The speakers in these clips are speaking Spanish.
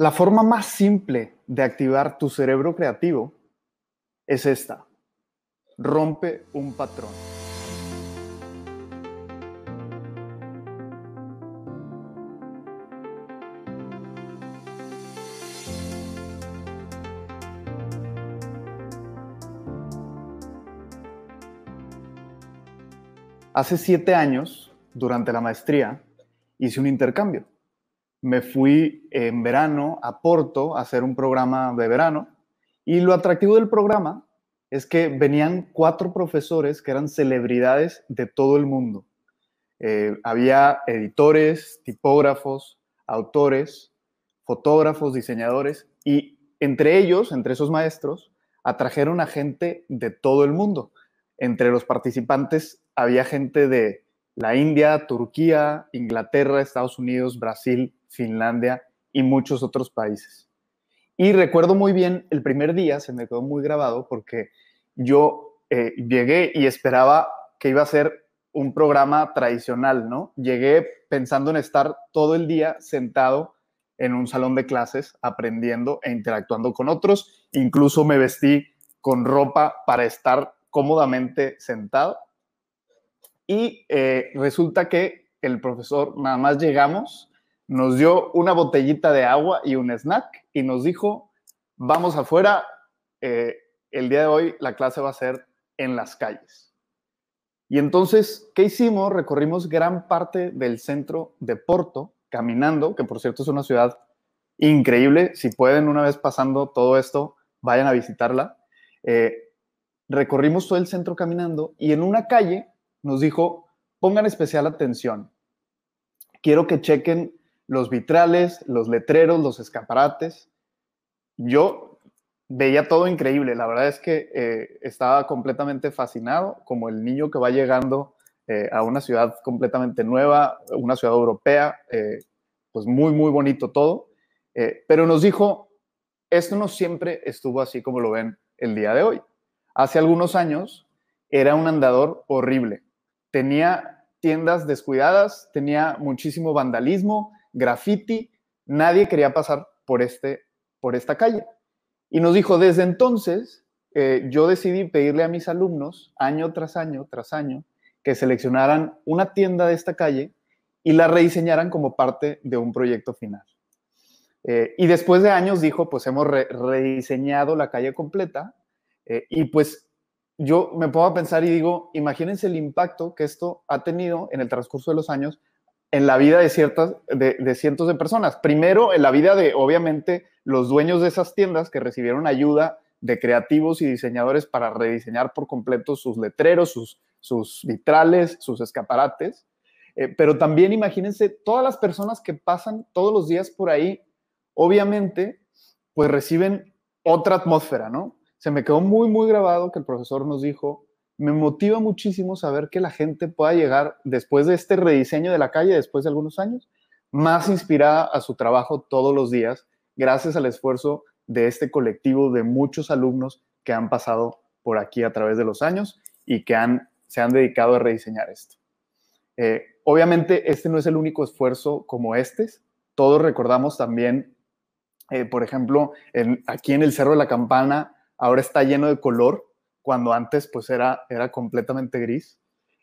La forma más simple de activar tu cerebro creativo es esta. Rompe un patrón. Hace siete años, durante la maestría, hice un intercambio me fui en verano a Porto a hacer un programa de verano y lo atractivo del programa es que venían cuatro profesores que eran celebridades de todo el mundo. Eh, había editores, tipógrafos, autores, fotógrafos, diseñadores y entre ellos, entre esos maestros, atrajeron a gente de todo el mundo. Entre los participantes había gente de la India, Turquía, Inglaterra, Estados Unidos, Brasil, Finlandia y muchos otros países. Y recuerdo muy bien el primer día, se me quedó muy grabado porque yo eh, llegué y esperaba que iba a ser un programa tradicional, ¿no? Llegué pensando en estar todo el día sentado en un salón de clases aprendiendo e interactuando con otros. Incluso me vestí con ropa para estar cómodamente sentado. Y eh, resulta que el profesor, nada más llegamos nos dio una botellita de agua y un snack y nos dijo, vamos afuera, eh, el día de hoy la clase va a ser en las calles. Y entonces, ¿qué hicimos? Recorrimos gran parte del centro de Porto caminando, que por cierto es una ciudad increíble. Si pueden, una vez pasando todo esto, vayan a visitarla. Eh, recorrimos todo el centro caminando y en una calle nos dijo, pongan especial atención. Quiero que chequen los vitrales, los letreros, los escaparates. Yo veía todo increíble. La verdad es que eh, estaba completamente fascinado, como el niño que va llegando eh, a una ciudad completamente nueva, una ciudad europea, eh, pues muy, muy bonito todo. pero nos dijo, esto no siempre estuvo así como lo ven el día de hoy. Hace algunos años era un andador horrible. Tenía tiendas descuidadas, tenía muchísimo vandalismo, graffiti, nadie quería pasar por, este, por esta calle. Y nos dijo, desde entonces, eh, yo decidí pedirle a mis alumnos, año tras año, tras año, que seleccionaran una tienda de esta calle y la rediseñaran como parte de un proyecto final. Eh, y después de años dijo, pues hemos rediseñado la calle completa eh, y pues yo me pongo a pensar y digo, imagínense el impacto que esto ha tenido en el transcurso de los años en la vida de, ciertas, de, cientos de personas. Primero, en la vida de, obviamente, los dueños de esas tiendas que recibieron ayuda de creativos y diseñadores para rediseñar por completo sus letreros, sus, vitrales, sus escaparates. Eh, pero también imagínense todas las personas que pasan todos los días por ahí, obviamente, pues reciben otra atmósfera, ¿no? Se me quedó muy, muy grabado que el profesor nos dijo, me motiva muchísimo saber que la gente pueda llegar después de este rediseño de la calle, después de algunos años, más inspirada a su trabajo todos los días, gracias al esfuerzo de este colectivo de muchos alumnos que han pasado por aquí a través de los años y que se han dedicado a rediseñar esto. Eh, obviamente, este no es el único esfuerzo como este. Todos recordamos también, eh, por ejemplo, aquí en el Cerro de la Campana, ahora está lleno de color cuando antes pues era, era completamente gris.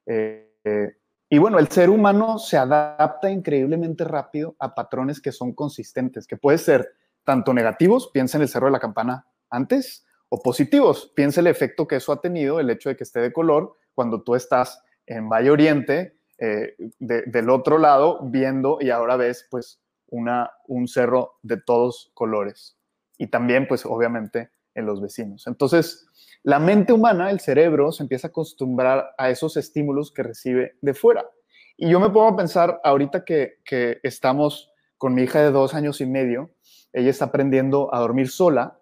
Eh, eh, y bueno, el ser humano se adapta increíblemente rápido a patrones que son consistentes, que puede ser tanto negativos, piensa en el cerro de la campana antes, o positivos, piensa el efecto que eso ha tenido, el hecho de que esté de color, cuando tú estás en Valle Oriente, eh, del otro lado, viendo y ahora ves pues una, un cerro de todos colores. Y también pues obviamente en los vecinos. Entonces, la mente humana, el cerebro, se empieza a acostumbrar a esos estímulos que recibe de fuera. Y yo me pongo a pensar, ahorita que, estamos con mi hija de dos años y medio, ella está aprendiendo a dormir sola,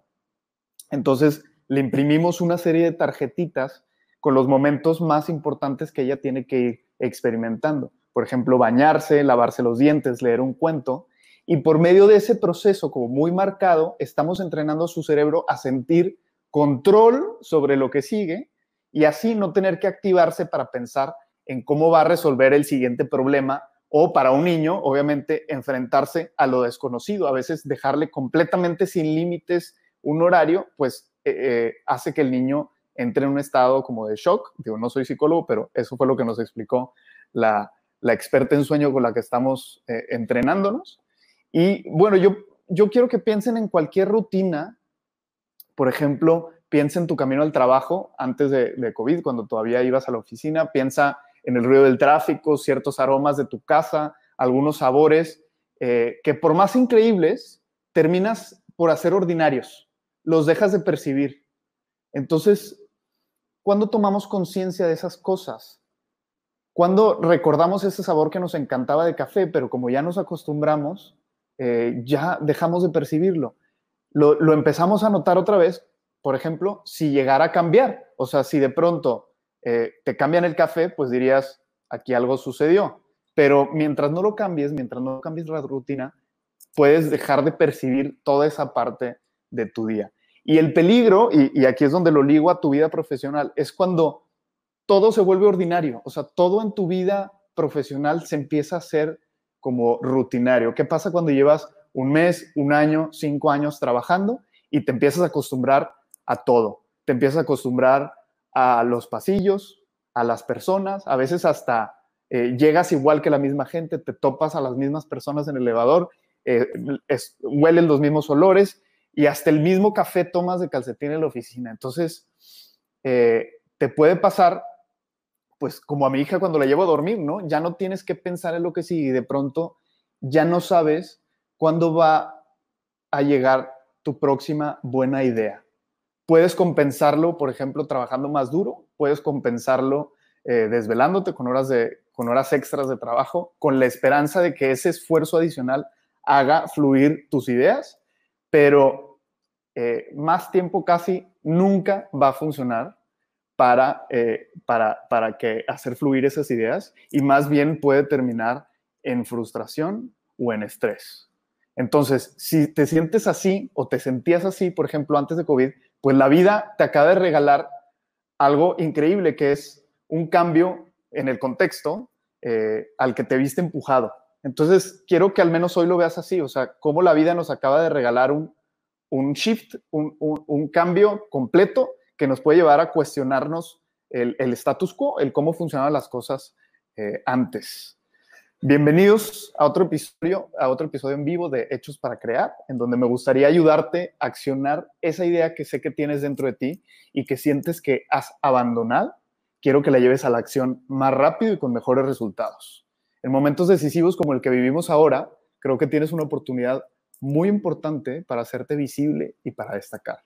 entonces le imprimimos una serie de tarjetitas con los momentos más importantes que ella tiene que ir experimentando. Por ejemplo, bañarse, lavarse los dientes, leer un cuento. Y por medio de ese proceso como muy marcado, estamos entrenando a su cerebro a sentir control sobre lo que sigue y así no tener que activarse para pensar en cómo va a resolver el siguiente problema o para un niño, obviamente, enfrentarse a lo desconocido, a veces dejarle completamente sin límites un horario, pues eh, eh, hace que el niño entre en un estado como de shock. Digo, no soy psicólogo, pero eso fue lo que nos explicó la, experta en sueño con la que estamos eh, entrenándonos. Y bueno, yo, yo quiero que piensen en cualquier rutina, por ejemplo, piensa en tu camino al trabajo antes de, de COVID, cuando todavía ibas a la oficina, piensa en el ruido del tráfico, ciertos aromas de tu casa, algunos sabores, eh, que por más increíbles, terminas por hacer ordinarios, los dejas de percibir. Entonces, ¿cuándo tomamos conciencia de esas cosas? Cuando recordamos ese sabor que nos encantaba de café, pero como ya nos acostumbramos, eh, ya dejamos de percibirlo. Lo, lo empezamos a notar otra vez, por ejemplo, si llegara a cambiar. O sea, si de pronto eh, te cambian el café, pues dirías, aquí algo sucedió. Pero mientras no lo cambies, mientras no cambies la rutina, puedes dejar de percibir toda esa parte de tu día. Y el peligro, y, aquí es donde lo ligo a tu vida profesional, es cuando todo se vuelve ordinario. O sea, todo en tu vida profesional se empieza a hacer como rutinario. ¿Qué pasa cuando llevas un mes, un año, cinco años trabajando y te empiezas a acostumbrar a todo? Te empiezas a acostumbrar a los pasillos, a las personas, a veces hasta eh, llegas igual que la misma gente, te topas a las mismas personas en el elevador, eh, huelen los mismos olores y hasta el mismo café tomas de calcetín en la oficina. Entonces, eh, te puede pasar, pues como a mi hija cuando la llevo a dormir, ¿no? Ya no tienes que pensar en lo que sigue y de pronto ya no sabes cuándo va a llegar tu próxima buena idea. Puedes compensarlo, por ejemplo, trabajando más duro, puedes compensarlo eh, desvelándote con horas, de, con horas extras de trabajo, con la esperanza de que ese esfuerzo adicional haga fluir tus ideas, pero eh, más tiempo casi nunca va a funcionar para, eh, para, para que hacer fluir esas ideas y más bien puede terminar en frustración o en estrés. Entonces, si te sientes así o te sentías así, por ejemplo, antes de COVID, pues la vida te acaba de regalar algo increíble que es un cambio en el contexto eh, al que te viste empujado. Entonces, quiero que al menos hoy lo veas así, o sea, cómo la vida nos acaba de regalar un, shift, un, cambio completo que nos puede llevar a cuestionarnos el, status quo, el cómo funcionaban las cosas eh, antes. Bienvenidos a otro episodio, a otro episodio en vivo de Hechos para Crear, en donde me gustaría ayudarte a accionar esa idea que sé que tienes dentro de ti y que sientes que has abandonado. Quiero que la lleves a la acción más rápido y con mejores resultados. En momentos decisivos como el que vivimos ahora, creo que tienes una oportunidad muy importante para hacerte visible y para destacar.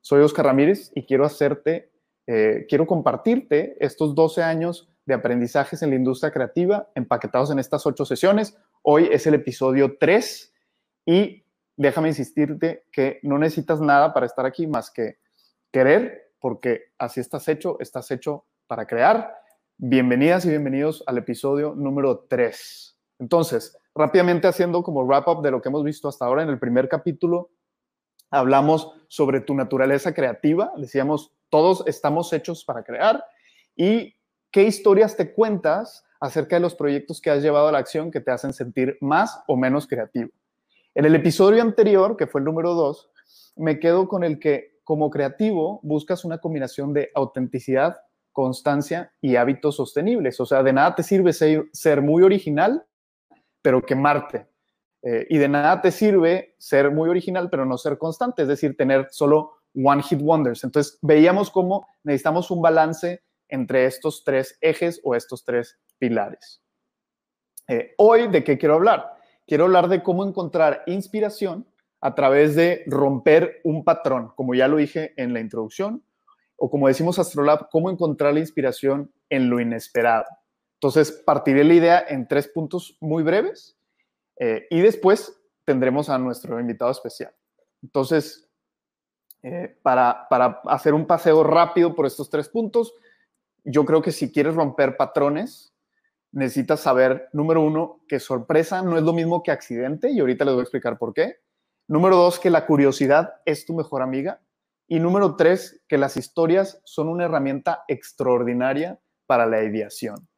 Soy Oscar Ramírez y quiero hacerte, eh, quiero compartirte estos 12 años de aprendizajes en la industria creativa, empaquetados en estas ocho sesiones. Hoy es el episodio 3 y déjame insistirte que no necesitas nada para estar aquí más que querer, porque así estás hecho, estás hecho para crear. Bienvenidas y bienvenidos al episodio número 3. Entonces, rápidamente haciendo como wrap up de lo que hemos visto hasta ahora en el primer capítulo, hablamos sobre tu naturaleza creativa, decíamos, todos estamos hechos para crear y ¿Qué historias te cuentas acerca de los proyectos que has llevado a la acción que te hacen sentir más o menos creativo? En el episodio anterior, que fue el número dos, me quedo con el que como creativo buscas una combinación de autenticidad, constancia y hábitos sostenibles. O sea, de nada te sirve ser, muy original, pero quemarte. Eh, y de nada te sirve ser muy original, pero no ser constante, es decir, tener solo one hit wonders. Entonces, veíamos cómo necesitamos un balance entre estos tres ejes o estos tres pilares. Eh, hoy, ¿de qué quiero hablar? Quiero hablar de cómo encontrar inspiración a través de romper un patrón, como ya lo dije en la introducción, o como decimos Astrolab, cómo encontrar la inspiración en lo inesperado. Entonces, partiré la idea en tres puntos muy breves eh, y después tendremos a nuestro invitado especial. Entonces, eh, para, para hacer un paseo rápido por estos tres puntos, yo creo que si quieres romper patrones, necesitas saber, número uno, que sorpresa no es lo mismo que accidente, y ahorita les voy a explicar por qué. Número dos, que la curiosidad es tu mejor amiga. Y número tres, que las historias son una herramienta extraordinaria para la ideación.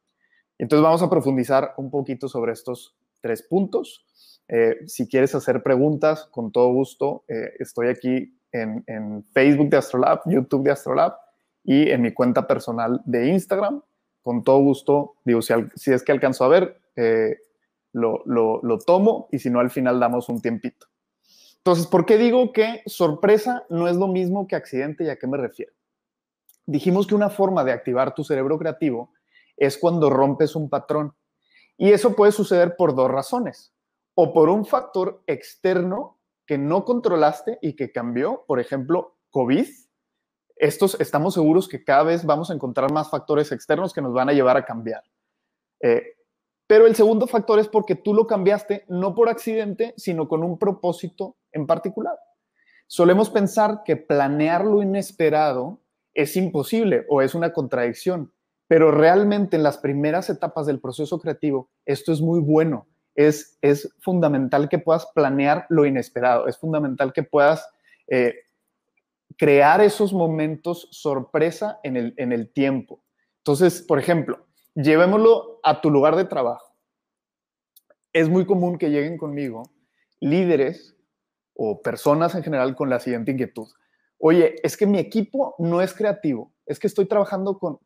Entonces vamos a profundizar un poquito sobre estos tres puntos. Eh, si quieres hacer preguntas, con todo gusto, eh, estoy aquí en, Facebook de Astrolab, YouTube de Astrolab y en mi cuenta personal de Instagram. Con todo gusto, digo, si, si es que alcanzo a ver, eh, lo, lo tomo y si no, al final damos un tiempito. Entonces, ¿por qué digo que sorpresa no es lo mismo que accidente y a qué me refiero? Dijimos que una forma de activar tu cerebro creativo es cuando rompes un patrón. Y eso puede suceder por dos razones. O por un factor externo que no controlaste y que cambió, por ejemplo, COVID. Estos estamos seguros que cada vez vamos a encontrar más factores externos que nos van a llevar a cambiar. Eh, pero el segundo factor es porque tú lo cambiaste no por accidente, sino con un propósito en particular. Solemos pensar que planear lo inesperado es imposible o es una contradicción, pero realmente en las primeras etapas del proceso creativo esto es muy bueno. Es, es fundamental que puedas planear lo inesperado, es fundamental que puedas eh, crear esos momentos sorpresa en el, en el tiempo. Entonces, por ejemplo, llevémoslo a tu lugar de trabajo. Es muy común que lleguen conmigo líderes o personas en general con la siguiente inquietud. Oye, es que mi equipo no es creativo, es que estoy trabajando con,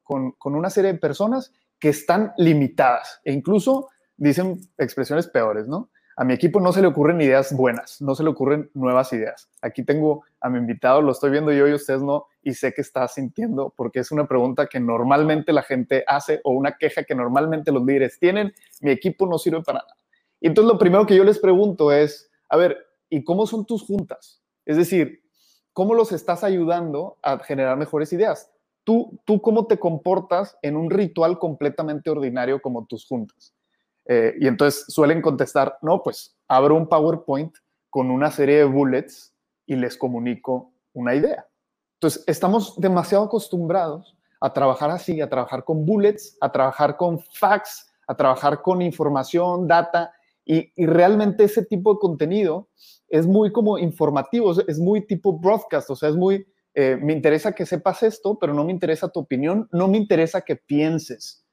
una serie de personas que están limitadas e incluso dicen expresiones peores, ¿no? A mi equipo no se le ocurren ideas buenas, no se le ocurren nuevas ideas. Aquí tengo a mi invitado, lo estoy viendo yo y ustedes no, y sé que está sintiendo porque es una pregunta que normalmente la gente hace o una queja que normalmente los líderes tienen. Mi equipo no sirve para nada. Y entonces lo primero que yo les pregunto es, a ver, ¿y cómo son tus juntas? Es decir, ¿cómo los estás ayudando a generar mejores ideas? tú, tú cómo te comportas en un ritual completamente ordinario como tus juntas. Eh, y entonces suelen contestar, no, pues abro un PowerPoint con una serie de bullets y les comunico una idea. Entonces, estamos demasiado acostumbrados a trabajar así, a trabajar con bullets, a trabajar con facts, a trabajar con información, data, y, realmente ese tipo de contenido es muy como informativo, es muy tipo broadcast, o sea, es muy, eh, me interesa que sepas esto, pero no me interesa tu opinión, no me interesa que pienses.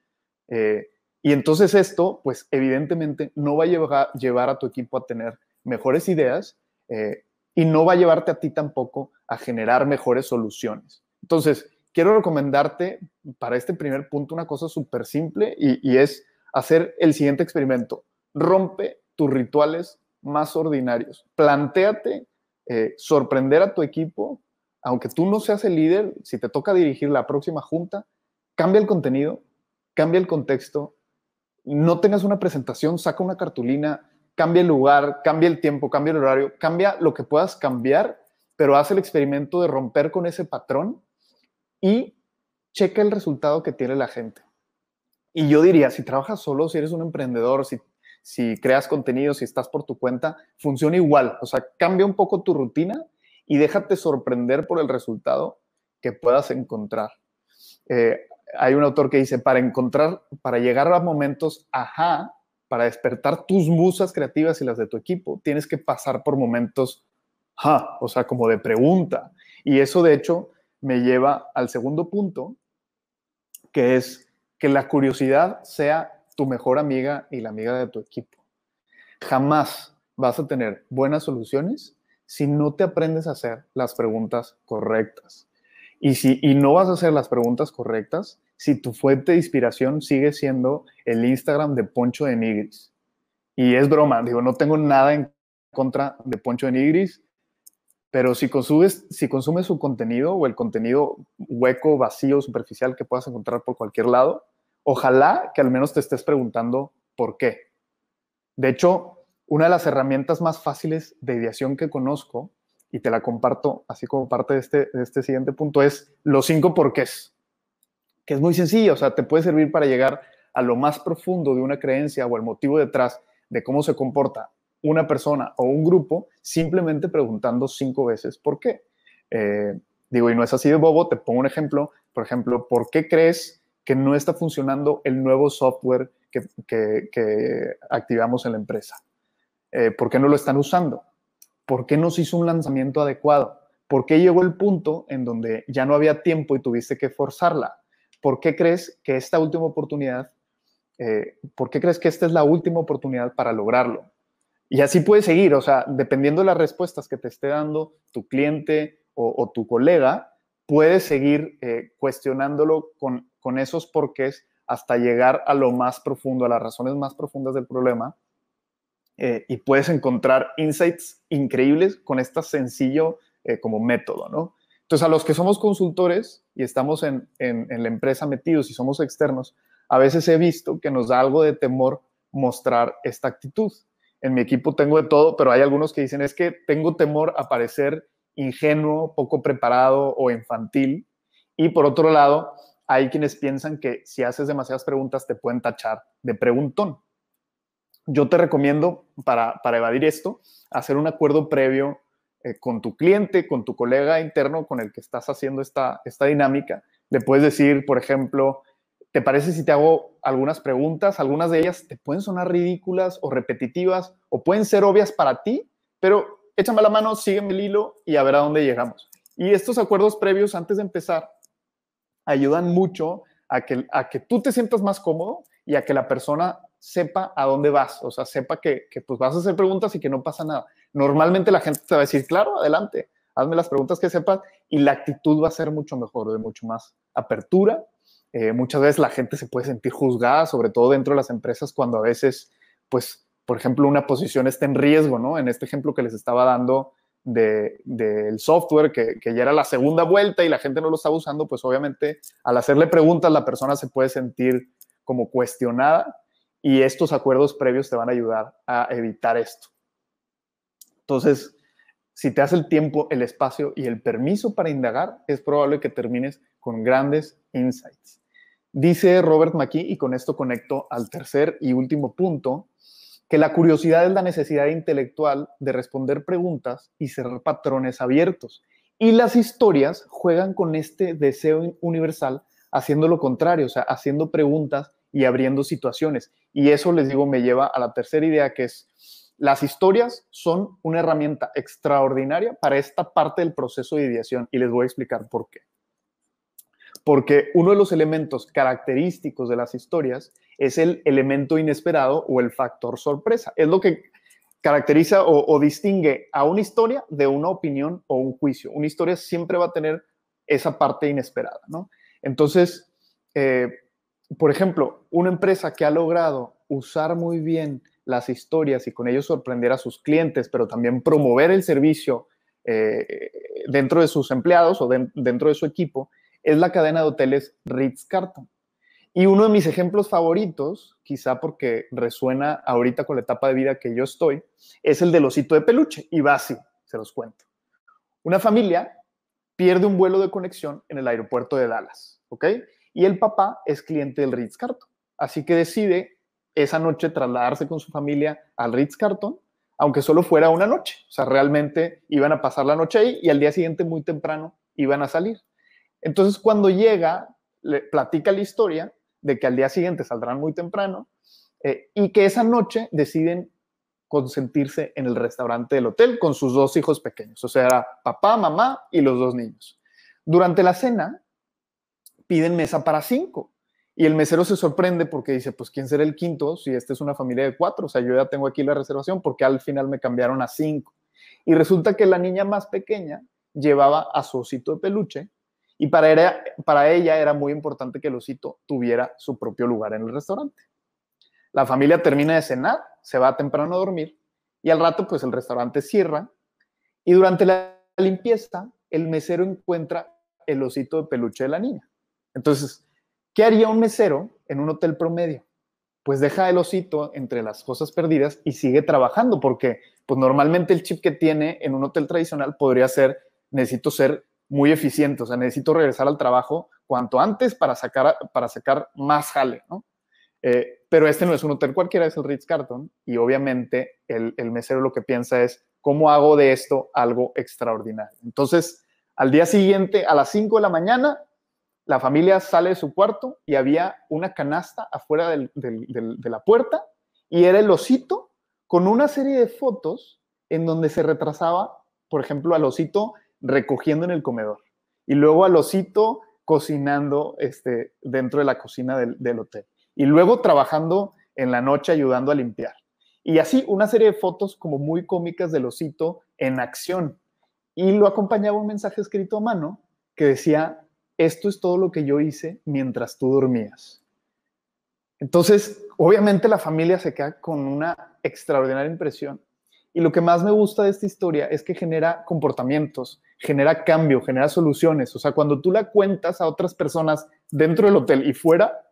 Eh, y entonces esto, pues evidentemente no va a llevar, a tu equipo a tener mejores ideas eh, y no va a llevarte a ti tampoco a generar mejores soluciones. Entonces, quiero recomendarte para este primer punto una cosa súper simple y, es hacer el siguiente experimento. Rompe tus rituales más ordinarios. Plantéate sorprender a tu equipo aunque tú no seas el líder, si te toca dirigir la próxima junta, cambia el contenido, cambia el contexto, no tengas una presentación, saca una cartulina, cambia el lugar, cambia el tiempo, cambia el horario, cambia lo que puedas cambiar, pero haz el experimento de romper con ese patrón y checa el resultado que tiene la gente. Y yo diría, si trabajas solo, si eres un emprendedor, si, si creas contenido, si estás por tu cuenta, funciona igual. O sea, cambia un poco tu rutina y déjate sorprender por el resultado que puedas encontrar. Eh, hay un autor que dice, para encontrar, para llegar a momentos, ajá, para despertar tus musas creativas y las de tu equipo, tienes que pasar por momentos, ja, o sea, como de pregunta. Y eso, de hecho, me lleva al segundo punto, que es que la curiosidad sea tu mejor amiga y la amiga de tu equipo. Jamás vas a tener buenas soluciones si no te aprendes a hacer las preguntas correctas. Y, si, y no vas a hacer las preguntas correctas si tu fuente de inspiración sigue siendo el Instagram de Poncho de Nigris. Y es broma, digo, no tengo nada en contra de Poncho de Nigris, pero si consumes, si consumes su contenido o el contenido hueco, vacío, superficial que puedas encontrar por cualquier lado, ojalá que al menos te estés preguntando por qué. De hecho, una de las herramientas más fáciles de ideación que conozco, y te la comparto así como parte de este, de este siguiente punto, es los cinco porqués, que es muy sencillo, o sea, te puede servir para llegar a lo más profundo de una creencia o el motivo detrás de cómo se comporta una persona o un grupo, simplemente preguntando cinco veces por qué. Eh, digo, y no es así de bobo, te pongo un ejemplo, por ejemplo, ¿por qué crees que no está funcionando el nuevo software que, que, que activamos en la empresa? Eh, ¿Por qué no lo están usando? ¿Por qué no se hizo un lanzamiento adecuado? ¿Por qué llegó el punto en donde ya no había tiempo y tuviste que forzarla? ¿Por qué crees que esta última oportunidad Eh, ¿Por qué crees que esta es la última oportunidad para lograrlo? Y así puedes seguir, o sea, dependiendo de las respuestas que te esté dando tu cliente o, tu colega, puedes seguir eh, cuestionándolo con, con esos porqués hasta llegar a lo más profundo, a las razones más profundas del problema. Eh, y puedes encontrar insights increíbles con este sencillo como método, ¿no? Entonces, a los que somos consultores y estamos en, la empresa metidos y somos externos, a veces he visto que nos da algo de temor mostrar esta actitud. En mi equipo tengo de todo, pero hay algunos que dicen es que tengo temor a parecer ingenuo, poco preparado o infantil. Y por otro lado, hay quienes piensan que si haces demasiadas preguntas te pueden tachar de preguntón. Yo te recomiendo para, para evadir esto, hacer un acuerdo previo eh, con tu cliente, con tu colega interno con el que estás haciendo esta, esta dinámica. Le puedes decir, por ejemplo, ¿te parece si te hago algunas preguntas? Algunas de ellas te pueden sonar ridículas o repetitivas o pueden ser obvias para ti, pero échame la mano, sígueme el hilo y a ver a dónde llegamos. Y estos acuerdos previos antes de empezar ayudan mucho a que, a que tú te sientas más cómodo y a que la persona sepa a dónde vas, o sea, sepa que, que pues vas a hacer preguntas y que no pasa nada normalmente la gente te va a decir, claro, adelante, hazme las preguntas que sepas y la actitud va a ser mucho mejor, de mucho más apertura. Eh, muchas veces la gente se puede sentir juzgada, sobre todo dentro de las empresas, cuando a veces, pues, por ejemplo, una posición está en riesgo, ¿no? En este ejemplo que les estaba dando del de, software, que, que, ya era la segunda vuelta y la gente no lo estaba usando, pues obviamente al hacerle preguntas la persona se puede sentir como cuestionada y estos acuerdos previos te van a ayudar a evitar esto. Entonces, si te hace el tiempo, el espacio y el permiso para indagar, es probable que termines con grandes insights. Dice Robert McKee, y con esto conecto al tercer y último punto, que la curiosidad es la necesidad intelectual de responder preguntas y cerrar patrones abiertos. Y las historias juegan con este deseo universal haciendo lo contrario, o sea, haciendo preguntas y abriendo situaciones. Y eso, les digo, me lleva a la tercera idea, que es las historias son una herramienta extraordinaria para esta parte del proceso de ideación y les voy a explicar por qué. Porque uno de los elementos característicos de las historias es el elemento inesperado o el factor sorpresa. Es lo que caracteriza o, distingue a una historia de una opinión o un juicio. Una historia siempre va a tener esa parte inesperada, ¿no? Entonces, eh, por ejemplo, una empresa que ha logrado usar muy bien las historias y con ello sorprender a sus clientes, pero también promover el servicio eh, dentro de sus empleados o dentro de su equipo, es la cadena de hoteles Ritz-Carlton. Y uno de mis ejemplos favoritos, quizá porque resuena ahorita con la etapa de vida que yo estoy, es el del osito de peluche. Y va así, se los cuento. Una familia pierde un vuelo de conexión en el aeropuerto de Dallas, ¿ok? Y el papá es cliente del Ritz-Carlton. Así que decide esa noche trasladarse con su familia al Ritz Carton, aunque solo fuera una noche. O sea, realmente iban a pasar la noche ahí y al día siguiente muy temprano iban a salir. Entonces, cuando llega, le platica la historia de que al día siguiente saldrán muy temprano eh, y que esa noche deciden consentirse en el restaurante del hotel con sus dos hijos pequeños, o sea, papá, mamá y los dos niños. Durante la cena, piden mesa para cinco y el mesero se sorprende porque dice, pues ¿quién será el quinto si esta es una familia de cuatro? O sea, yo ya tengo aquí la reservación porque al final me cambiaron a cinco. Y resulta que la niña más pequeña llevaba a su osito de peluche y para, para ella era muy importante que el osito tuviera su propio lugar en el restaurante. La familia termina de cenar, se va temprano a dormir y al rato pues el restaurante cierra y durante la limpieza el mesero encuentra el osito de peluche de la niña. Entonces, ¿Qué haría un mesero en un hotel promedio? Pues deja el osito entre las cosas perdidas y sigue trabajando, porque pues normalmente el chip que tiene en un hotel tradicional podría ser, necesito ser muy eficiente, o sea, necesito regresar al trabajo cuanto antes para sacar, para sacar más jale, ¿no? Eh, pero este no es un hotel cualquiera, es el Ritz Carton, y obviamente el, el mesero lo que piensa es, ¿cómo hago de esto algo extraordinario? Entonces, al día siguiente, a las 5 de la mañana, la familia sale de su cuarto y había una canasta afuera de la puerta y era el osito con una serie de fotos en donde se retrasaba, por ejemplo, al osito recogiendo en el comedor y luego al osito cocinando este, dentro de la cocina del, hotel. y luego trabajando en la noche ayudando a limpiar. Y así una serie de fotos como muy cómicas del osito en acción. Y lo acompañaba un mensaje escrito a mano que decía, esto es todo lo que yo hice mientras tú dormías. Entonces, obviamente la familia se queda con una extraordinaria impresión. Y lo que más me gusta de esta historia es que genera comportamientos, genera cambio, genera soluciones. O sea, cuando tú la cuentas a otras personas dentro del hotel y fuera,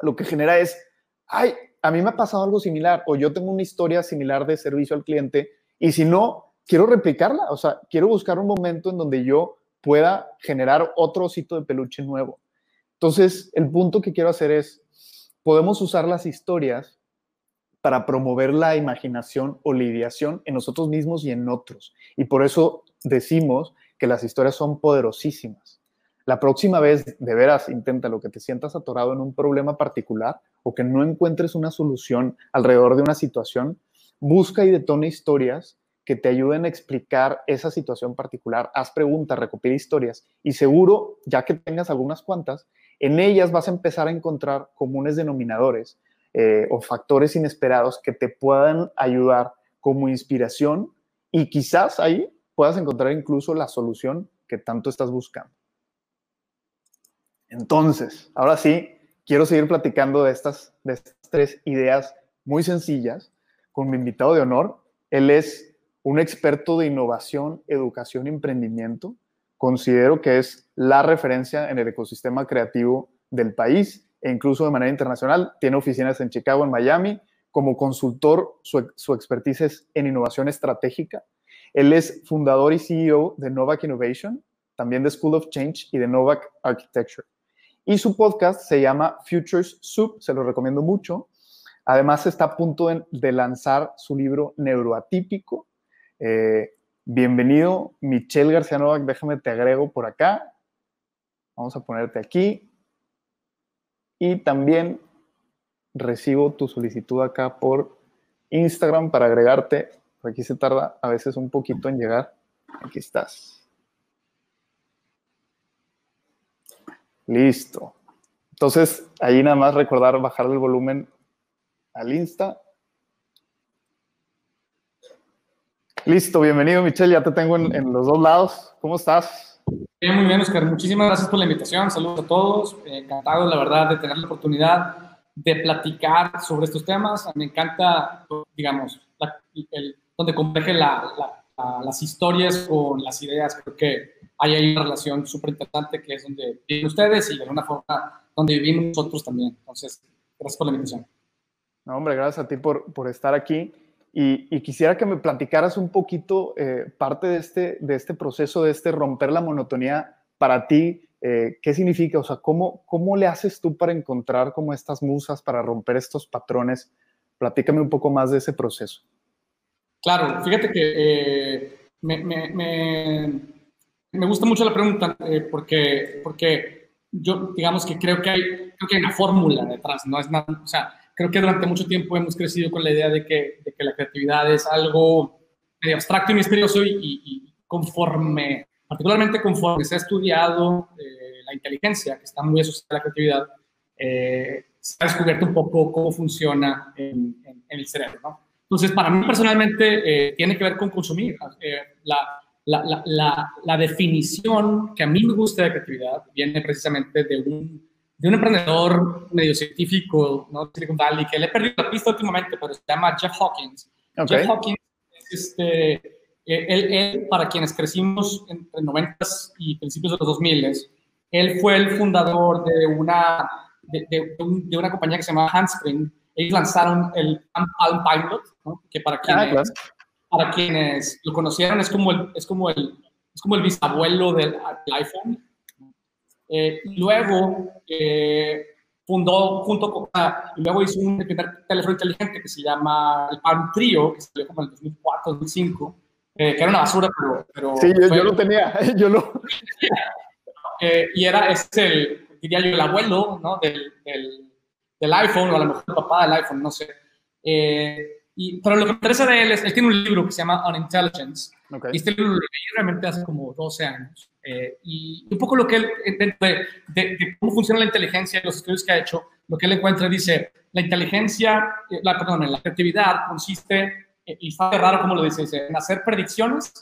lo que genera es, ay, a mí me ha pasado algo similar o yo tengo una historia similar de servicio al cliente y si no, quiero replicarla. O sea, quiero buscar un momento en donde yo pueda generar otro osito de peluche nuevo. Entonces, el punto que quiero hacer es, podemos usar las historias para promover la imaginación o la ideación en nosotros mismos y en otros. Y por eso decimos que las historias son poderosísimas. La próxima vez, de veras, intenta lo que te sientas atorado en un problema particular o que no encuentres una solución alrededor de una situación, busca y detona historias que te ayuden a explicar esa situación particular. Haz preguntas, recopila historias y seguro, ya que tengas algunas cuantas, en ellas vas a empezar a encontrar comunes denominadores eh, o factores inesperados que te puedan ayudar como inspiración y quizás ahí puedas encontrar incluso la solución que tanto estás buscando. Entonces, ahora sí, quiero seguir platicando de estas, de estas tres ideas muy sencillas con mi invitado de honor. Él es un experto de innovación, educación y emprendimiento considero que es la referencia en el ecosistema creativo del país e incluso de manera internacional. Tiene oficinas en Chicago, en Miami. Como consultor, su, su expertise es en innovación estratégica. Él es fundador y CEO de Novak Innovation, también de School of Change y de Novak Architecture. Y su podcast se llama Futures Soup, se lo recomiendo mucho. Además, está a punto de, lanzar su libro Neuroatípico. Eh, Bienvenido, Michelle García Novak. Déjame te agrego por acá. Vamos a ponerte aquí. Y también recibo tu solicitud acá por Instagram para agregarte. aquí se tarda a veces un poquito en llegar. Aquí estás. Listo. Entonces, ahí nada más recordar bajar el volumen al Insta Listo, bienvenido Michelle, ya te tengo en, los dos lados. ¿Cómo estás? Bien, muy bien, Oscar. Muchísimas gracias por la invitación. Saludos a todos. Eh, encantado, la verdad, de tener la oportunidad de platicar sobre estos temas. Me encanta, digamos, el, donde converge las historias con las ideas. Creo que hay ahí una relación súper interesante que es donde viven ustedes y de alguna forma donde vivimos nosotros también. Entonces, gracias por la invitación. No, hombre, gracias a ti por, por estar aquí. Y, quisiera que me platicaras un poquito eh, parte de este, de este proceso, de este romper la monotonía para ti. Eh, ¿Qué significa? O sea, ¿cómo, ¿cómo le haces tú para encontrar como estas musas, para romper estos patrones? Platícame un poco más de ese proceso. Claro, fíjate que eh, me, me, me, gusta mucho la pregunta porque, porque yo, digamos que creo que hay, creo que hay una fórmula detrás, no es nada, o sea, creo que durante mucho tiempo hemos crecido con la idea de que, de que la creatividad es algo medio abstracto y misterioso y, conforme, particularmente conforme se ha estudiado eh, la inteligencia, que está muy asociada a la creatividad, eh, se ha descubierto un poco cómo funciona en, el cerebro. ¿no? Entonces, para mí personalmente eh, tiene que ver con consumir. La, la, la, la, definición que a mí me gusta de creatividad viene precisamente de un de un emprendedor medio científico, ¿no? Silicon Valley, que le he perdido la pista últimamente, pero se llama Jeff Hawkins. Jeff Hawkins este, eh, él, para quienes crecimos entre 90 y principios de los 2000, él fue el fundador de una, de, de, una compañía que se llama Handspring. Ellos lanzaron el Palm Pilot, ¿no? que para ah, quienes, para quienes lo conocieron es como el, es como el, es como el bisabuelo del iPhone. Eh, luego eh, fundó junto con, y luego hizo un primer teléfono inteligente que se llama el Palm Trio, que salió como en el 2004, 2005, eh, que era una basura, pero... sí, yo, lo tenía, yo lo... y era, es el, diría yo, el abuelo, ¿no? Del, del, del, iPhone, o a lo mejor el papá del iPhone, no sé. Y, pero lo que me interesa de él es, él tiene un libro que se llama On Intelligence, y este libro lo leí realmente hace como 12 años. Eh, y un poco lo que él, de, de, cómo funciona la inteligencia y los estudios que ha hecho, lo que él encuentra dice, la inteligencia, eh, la, perdón, la creatividad consiste, eh, y está raro como lo dice, dice, en hacer predicciones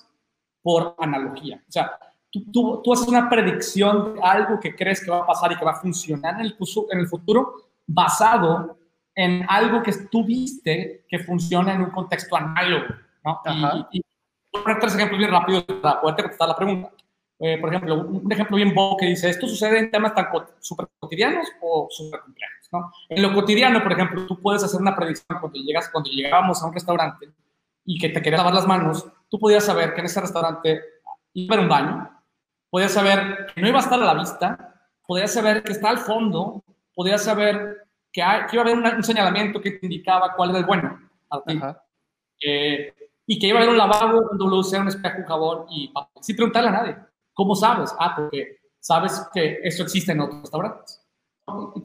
por analogía. O sea, tú, tú, tú, haces una predicción de algo que crees que va a pasar y que va a funcionar en el, en el futuro basado en algo que tú viste que funciona en un contexto análogo. ¿no? Y, y, voy a poner tres ejemplos bien rápidos para poderte contestar la pregunta. Eh, por ejemplo, un, ejemplo bien bobo que dice, ¿esto sucede en temas tan súper cotidianos o súper complejos? ¿no? En lo cotidiano, por ejemplo, tú puedes hacer una predicción cuando, llegas, cuando llegábamos a un restaurante y que te querías lavar las manos, tú podías saber que en ese restaurante iba a haber un baño, podías saber que no iba a estar a la vista, podías saber que está al fondo, podías saber que, hay, que iba a haber un, señalamiento que te indicaba cuál era el bueno eh, y que iba a haber un lavabo, un WC, un espejo, un jabón y sin preguntarle a nadie. ¿Cómo sabes? Ah, porque sabes que eso existe en otros restaurantes.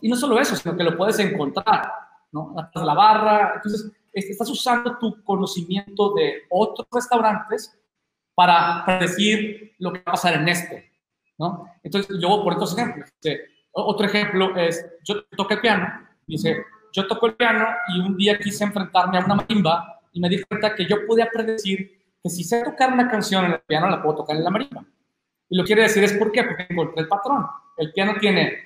Y no solo eso, sino que lo puedes encontrar, ¿no? La barra. Entonces, estás usando tu conocimiento de otros restaurantes para predecir lo que va a pasar en este, ¿no? Entonces, yo por estos ejemplos. Otro ejemplo es, yo toco el piano, dice, yo toco el piano y un día quise enfrentarme a una marimba y me di cuenta que yo podía predecir que si sé tocar una canción en el piano, la puedo tocar en la marimba. Y lo quiere decir es por qué, porque encontré el patrón. El piano tiene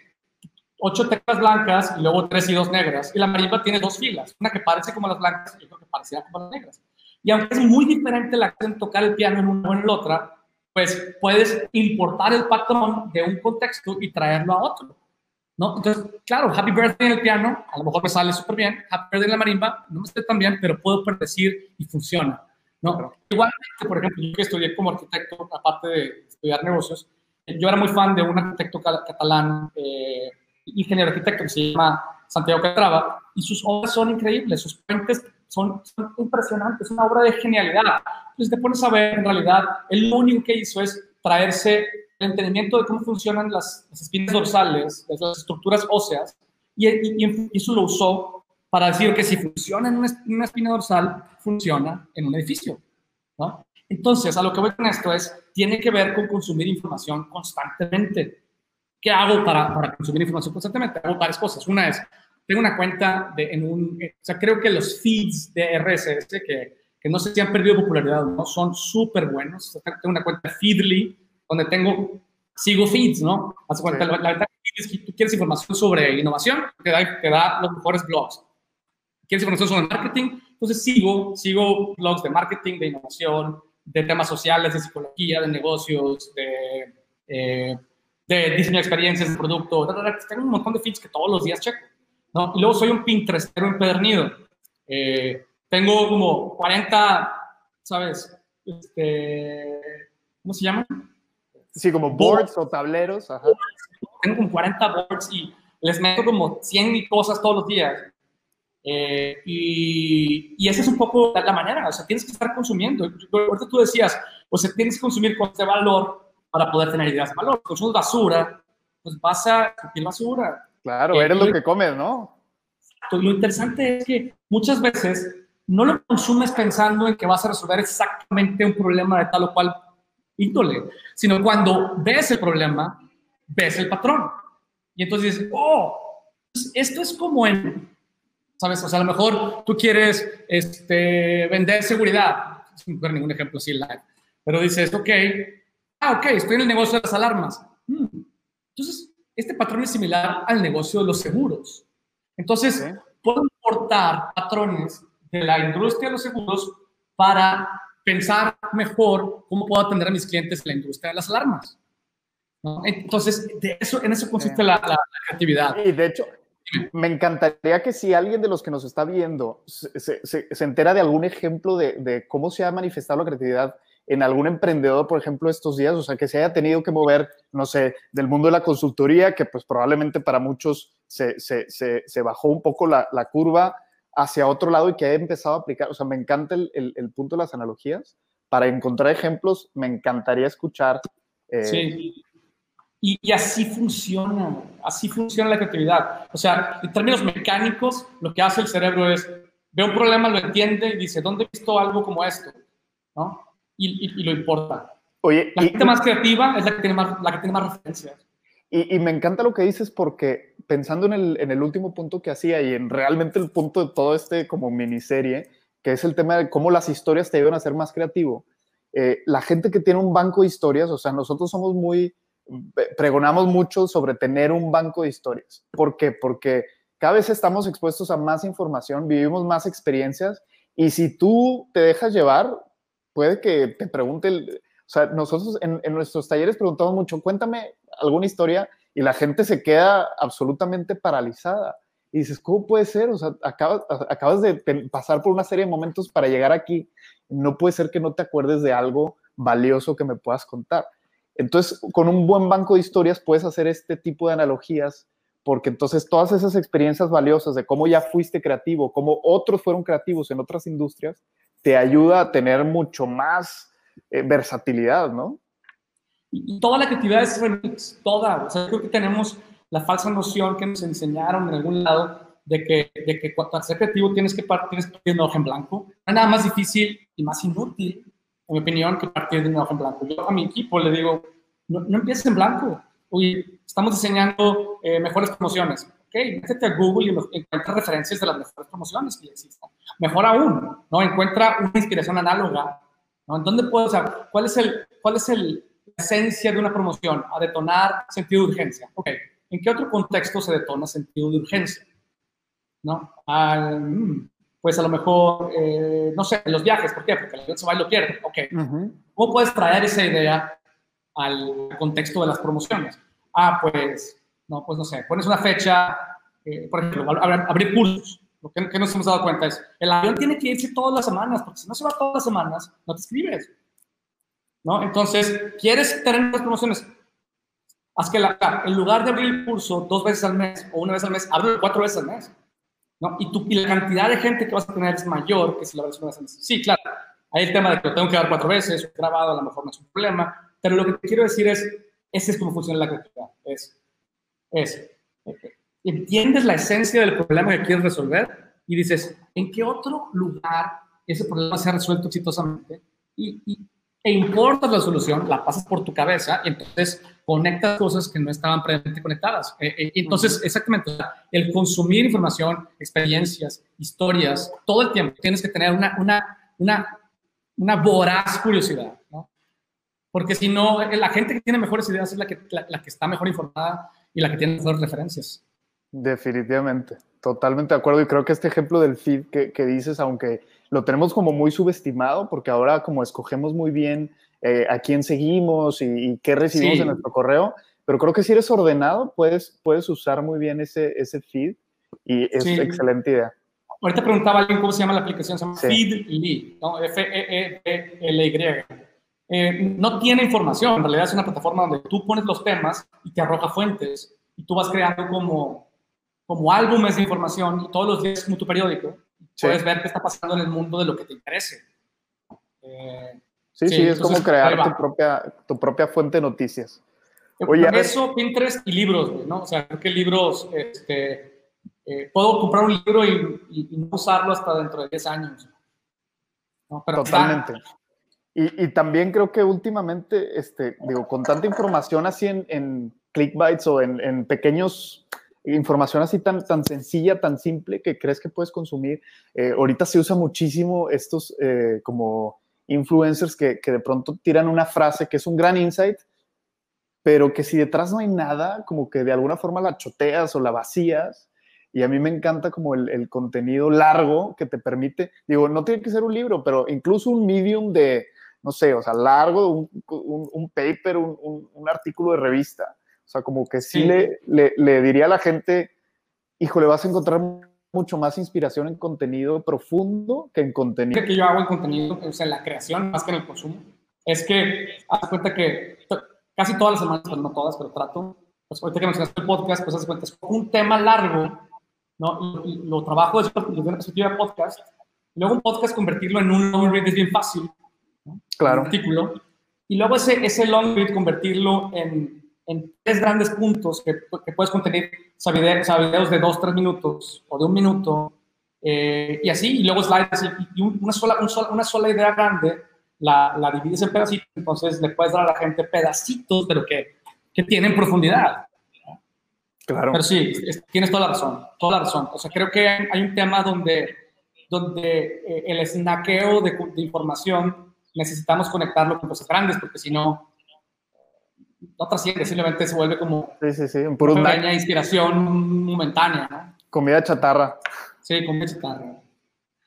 ocho teclas blancas y luego tres y dos negras. Y la marimba tiene dos filas, una que parece como las blancas y otra que parecía como las negras. Y aunque es muy diferente la acción tocar el piano en una o en la otra, pues puedes importar el patrón de un contexto y traerlo a otro. ¿No? Entonces, claro, Happy Birthday en el piano, a lo mejor me sale súper bien, Happy Birthday en la marimba, no me sale tan bien, pero puedo predecir y funciona. ¿no? Igualmente, por ejemplo, yo que estudié como arquitecto, aparte de estudiar negocios, yo era muy fan de un arquitecto catalán, eh, ingeniero arquitecto que se llama Santiago Catrava, y sus obras son increíbles, sus puentes son, son impresionantes, es una obra de genialidad. Entonces te pones a ver, en realidad, él lo único que hizo es traerse el entendimiento de cómo funcionan las, las espinas dorsales, las estructuras óseas, y, y, eso lo usó para decir que si funciona en una, espina dorsal, funciona en un edificio. ¿no? Entonces, a lo que voy con esto es, tiene que ver con consumir información constantemente. ¿Qué hago para, para consumir información constantemente? Hago varias cosas. Una es, tengo una cuenta de, en un, o sea, creo que los feeds de RSS, que, que no sé si han perdido popularidad o no, son súper buenos. Tengo una cuenta Feedly, donde tengo, sigo feeds, ¿no? Haz cuenta, la, verdad es que tú quieres información sobre innovación, te da, te da los mejores blogs. Quieres información sobre marketing, entonces sigo, sigo blogs de marketing, de innovación, de temas sociales, de psicología, de negocios, de, eh, de diseño de experiencias de producto. Tengo un montón de feeds que todos los días checo. ¿no? Y luego soy un Pinterestero empedernido. Eh, tengo como 40, ¿sabes? Este, ¿Cómo se llama? Sí, como boards, o tableros. Ajá. Tengo como 40 boards y les meto como 100 cosas todos los días. Eh, y, y, esa es un poco la, manera, o sea, tienes que estar consumiendo. Ahorita tú decías, o sea, tienes que consumir con este valor para poder tener ideas de valor. Consumes basura, pues vas a consumir basura. Claro, eres lo que comes, ¿no? Lo interesante es que muchas veces no lo consumes pensando en que vas a resolver exactamente un problema de tal o cual índole, sino cuando ves el problema, ves el patrón. Y entonces dices, oh, pues esto es como en, ¿sabes? O sea, a lo mejor tú quieres este, vender seguridad, sin ver ningún ejemplo así live, pero dices, ok, ah, ok, estoy en el negocio de las alarmas. Hmm. Entonces, este patrón es similar al negocio de los seguros. Entonces, puedo importar patrones de la industria de los seguros para pensar mejor cómo puedo atender a mis clientes en la industria de las alarmas. Entonces, de eso, en eso consiste la, la, creatividad. Y de hecho, me encantaría que si alguien de los que nos está viendo se, se, se entera de algún ejemplo de, de, cómo se ha manifestado la creatividad en algún emprendedor, por ejemplo, estos días, o sea, que se haya tenido que mover, no sé, del mundo de la consultoría, que pues probablemente para muchos se, se bajó un poco la, la curva, hacia otro lado y que he empezado a aplicar. O sea, me encanta el, el, punto de las analogías. Para encontrar ejemplos, me encantaría escuchar. Eh, sí. Y, y, así funciona, así funciona la creatividad. O sea, en términos mecánicos, lo que hace el cerebro es, ve un problema, lo entiende y dice, ¿dónde he visto algo como esto? ¿No? Y, y, lo importa. Oye, la gente más creativa es la que tiene más, la que tiene más referencias. Y, y, me encanta lo que dices porque pensando en el, en el último punto que hacía y en realmente el punto de todo este como miniserie, que es el tema de cómo las historias te ayudan a ser más creativo, eh, la gente que tiene un banco de historias, o sea, nosotros somos muy, pregonamos mucho sobre tener un banco de historias. ¿Por qué? Porque cada vez estamos expuestos a más información, vivimos más experiencias y si tú te dejas llevar, puede que te pregunte, o sea, nosotros en, en nuestros talleres preguntamos mucho, cuéntame alguna historia y la gente se queda absolutamente paralizada. Y dices, ¿cómo puede ser? O sea, acabas, de pasar por una serie de momentos para llegar aquí. No puede ser que no te acuerdes de algo valioso que me puedas contar. Entonces, con un buen banco de historias puedes hacer este tipo de analogías, porque entonces todas esas experiencias valiosas de cómo ya fuiste creativo, cómo otros fueron creativos en otras industrias, te ayuda a tener mucho más eh, versatilidad, ¿no? Y, toda la creatividad es remix, toda. O sea, creo que tenemos la falsa noción que nos enseñaron en algún lado de que, de que para ser creativo tienes que partir de una hoja en blanco. No hay nada más difícil y más inútil, en mi opinión, que partir de una hoja en blanco. Yo a mi equipo le digo, no, no empieces en blanco. Uy, estamos diseñando eh, mejores promociones. Ok, métete a Google y encuentra referencias de las mejores promociones que existen. Mejor aún, ¿no? Encuentra una inspiración análoga. ¿no? ¿En dónde puedo, o cuál es el, cuál es el, esencia de una promoción, a detonar sentido de urgencia. Ok, ¿en qué otro contexto se detona sentido de urgencia? ¿No? Mm, pues a lo mejor, eh, no sé, los viajes, ¿por qué? Porque el avión se va y lo pierde. Ok, ¿cómo puedes traer esa idea al contexto de las promociones? Ah, pues, no, pues no sé, pones una fecha, eh, por ejemplo, abrir cursos. Lo que, que, nos hemos dado cuenta es, el avión tiene que irse todas las semanas, porque si no se va todas las semanas, no te escribes. ¿No? Entonces, ¿quieres tener más promociones? Haz que la, en lugar de abrir el curso dos veces al mes o una vez al mes, abre cuatro veces al mes. ¿no? Y, tu, y la cantidad de gente que vas a tener es mayor que si lo abres una vez al mes. Sí, claro, hay el tema de que lo tengo que dar cuatro veces, grabado, a lo mejor no es un problema, pero lo que te quiero decir es, ese es cómo funciona la creatividad. Es, es, entiendes la esencia del problema que quieres resolver y dices, ¿en qué otro lugar ese problema se ha resuelto exitosamente? Y, y, e importas la solución, la pasas por tu cabeza y entonces conectas cosas que no estaban previamente conectadas. Eh, eh, entonces, exactamente, el consumir información, experiencias, historias, todo el tiempo tienes que tener una, una, una, una voraz curiosidad, ¿no? Porque si no, la gente que tiene mejores ideas es la que, la, que está mejor informada y la que tiene mejores referencias. Definitivamente, totalmente de acuerdo. Y creo que este ejemplo del feed que, que dices, aunque lo tenemos como muy subestimado porque ahora como escogemos muy bien eh, a quién seguimos y, qué recibimos en nuestro correo, pero creo que si eres ordenado puedes, puedes usar muy bien ese, ese feed y es excelente idea. Ahorita preguntaba alguien cómo se llama la aplicación, se llama Feedly, ¿no? F-E-E-D-L-Y. Eh, no tiene información, en realidad es una plataforma donde tú pones los temas y te arroja fuentes y tú vas creando como, como álbumes de información y todos los días como tu periódico puedes ver qué está pasando en el mundo de lo que te interese. Eh, sí, sí, es como crear tu propia, tu propia fuente de noticias. Oye, eso, Pinterest y libros, ¿no? O sea, creo que libros, este, eh, puedo comprar un libro y, no usarlo hasta dentro de 10 años. Totalmente. Y, y, también creo que últimamente, este, digo, con tanta información así en, en clickbites o en, en pequeños información así tan, tan sencilla, tan simple que crees que puedes consumir. Eh, ahorita se usa muchísimo estos eh, como influencers que, que, de pronto tiran una frase que es un gran insight, pero que si detrás no hay nada, como que de alguna forma la choteas o la vacías. Y a mí me encanta como el, el contenido largo que te permite, digo, no tiene que ser un libro, pero incluso un medium de, no sé, o sea, largo, un, un, un paper, un, un artículo de revista o sea, como que sí, Le, le, diría a la gente, híjole, vas a encontrar mucho más inspiración en contenido profundo que en contenido. Lo que yo hago en contenido, o sea, en la creación más que en el consumo, es que haz cuenta que casi todas las semanas, pues no todas, pero trato, pues ahorita que mencionaste el podcast, pues haz cuenta, es un tema largo, ¿no? Y, lo trabajo desde, una perspectiva de podcast, y luego un podcast convertirlo en un long read es bien fácil, ¿no? Claro. Un artículo, y luego ese, ese long read convertirlo en en tres grandes puntos que, que puedes contener videos de dos, tres minutos o de un minuto, eh, y así, y luego slides, y, una, sola, una sola idea grande la, la, divides en pedacitos, entonces le puedes dar a la gente pedacitos, pero que, que tienen profundidad. Claro. Pero sí, tienes toda la razón, toda la razón. O sea, creo que hay, un tema donde, donde eh, el snaqueo de, de, información necesitamos conectarlo con cosas grandes, porque si no, no trasciende, simplemente se vuelve como sí, sí, sí, una pequeña inspiración momentánea. ¿no? Comida chatarra. Sí, comida chatarra.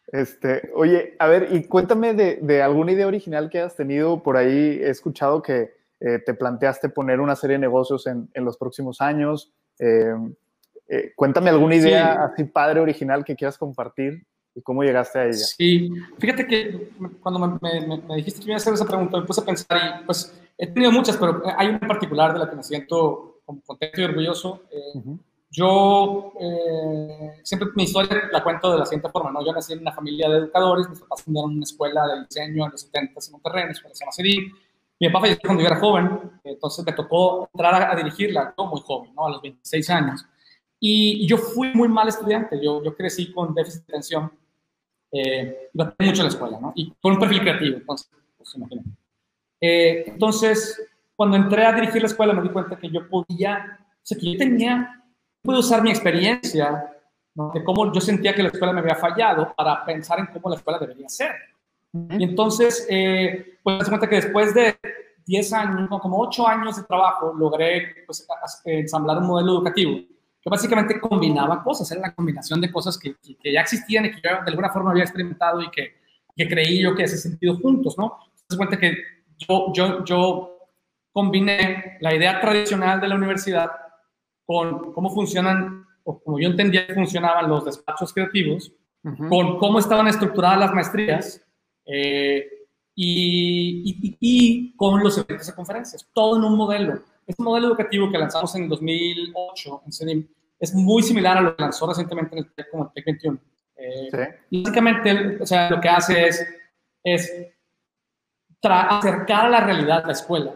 Este, oye, a ver, y cuéntame de, de, alguna idea original que has tenido. Por ahí he escuchado que eh, te planteaste poner una serie de negocios en, en los próximos años. Eh, eh, cuéntame alguna idea así padre, original que quieras compartir y cómo llegaste a ella. Sí, fíjate que cuando me, me, dijiste que iba a hacer esa pregunta, me puse a pensar y pues he tenido muchas, pero hay una particular de la que me siento contento y orgulloso. Yo eh, siempre mi historia la cuento de la siguiente forma, ¿no? Yo nací en una familia de educadores, mis papás fundaron una escuela de diseño en los 70 en Monterrey, una escuela se llama. Mi papá falleció cuando yo era joven, entonces me tocó entrar a, dirigirla, yo muy joven, ¿no? A los 26 años. Y, yo fui muy mal estudiante, yo, yo crecí con déficit de atención, eh, mucho en la escuela, ¿no? Y con un perfil creativo, entonces, pues imagínate. Eh, entonces, cuando entré a dirigir la escuela me di cuenta que yo podía, o sea, que yo tenía pude usar mi experiencia de cómo yo sentía que la escuela me había fallado para pensar en cómo la escuela debería ser. Y entonces, eh, pues me cuenta que después de 10 años, como 8 años de trabajo, logré pues, ensamblar un modelo educativo que básicamente combinaba cosas, era la combinación de cosas que, que, ya existían y que yo de alguna forma había experimentado y que, que creí yo que hacía sentido juntos, ¿no? Se cuenta que yo, yo, yo combiné la idea tradicional de la universidad con cómo funcionan, o como yo entendía que funcionaban los despachos creativos, con cómo estaban estructuradas las maestrías eh, y, y, con los eventos de conferencias, todo en un modelo. Este modelo educativo que lanzamos en el 2008 en CEDIM es muy similar a lo que lanzó recientemente en el TEC como el TEC 21. Eh, y básicamente, o sea, lo que hace es, es acercar a la realidad la escuela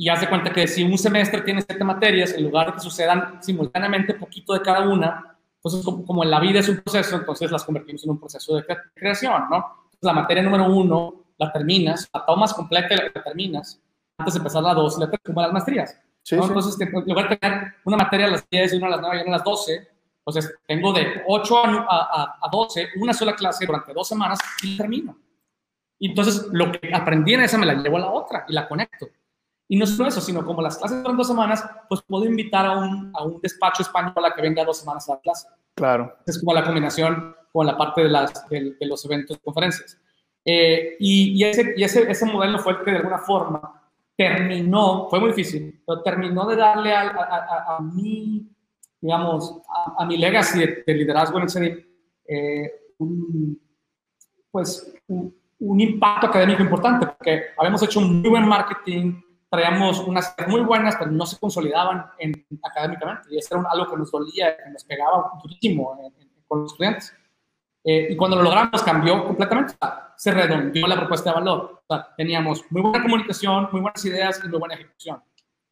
y haz de cuenta que si un semestre tiene siete materias, en lugar de que sucedan simultáneamente poquito de cada una, pues como, como, en la vida es un proceso, entonces las convertimos en un proceso de creación, ¿no? Entonces, la materia número uno la terminas, la tomas completa y la terminas, antes de empezar la dos, la como las maestrías. Sí, Entonces, en lugar de tener una materia a las 10 y una a las 9 y una a las 12, entonces tengo de 8 a, a, 12 una sola clase durante dos semanas y termino. Y entonces lo que aprendí en esa me la llevo a la otra y la conecto. Y no solo eso, sino como las clases duran dos semanas, pues puedo invitar a un, a un despacho español a que venga dos semanas a la clase. Claro. Es como la combinación con la parte de, las, de, los eventos conferencias. Eh, y, y, ese, y ese, ese modelo fue el que de alguna forma terminó, fue muy difícil, pero terminó de darle a, a, a, mi, digamos, a, mi legacy de, liderazgo en el eh, un, pues, un, un impacto académico importante, porque habíamos hecho un muy buen marketing, traíamos unas muy buenas, pero no se consolidaban en, académicamente. Y eso era algo que nos dolía, que nos pegaba muchísimo con los estudiantes. Eh, y cuando lo logramos, cambió completamente. se redondeó la propuesta de valor. O sea, teníamos muy buena comunicación, muy buenas ideas y muy buena ejecución.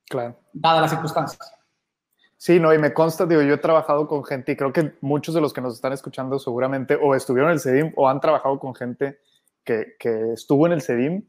Claro. Dadas las circunstancias. Sí, no, y me consta, digo, yo he trabajado con gente y creo que muchos de los que nos están escuchando seguramente o estuvieron en el CEDIM o han trabajado con gente que, estuvo en el CEDIM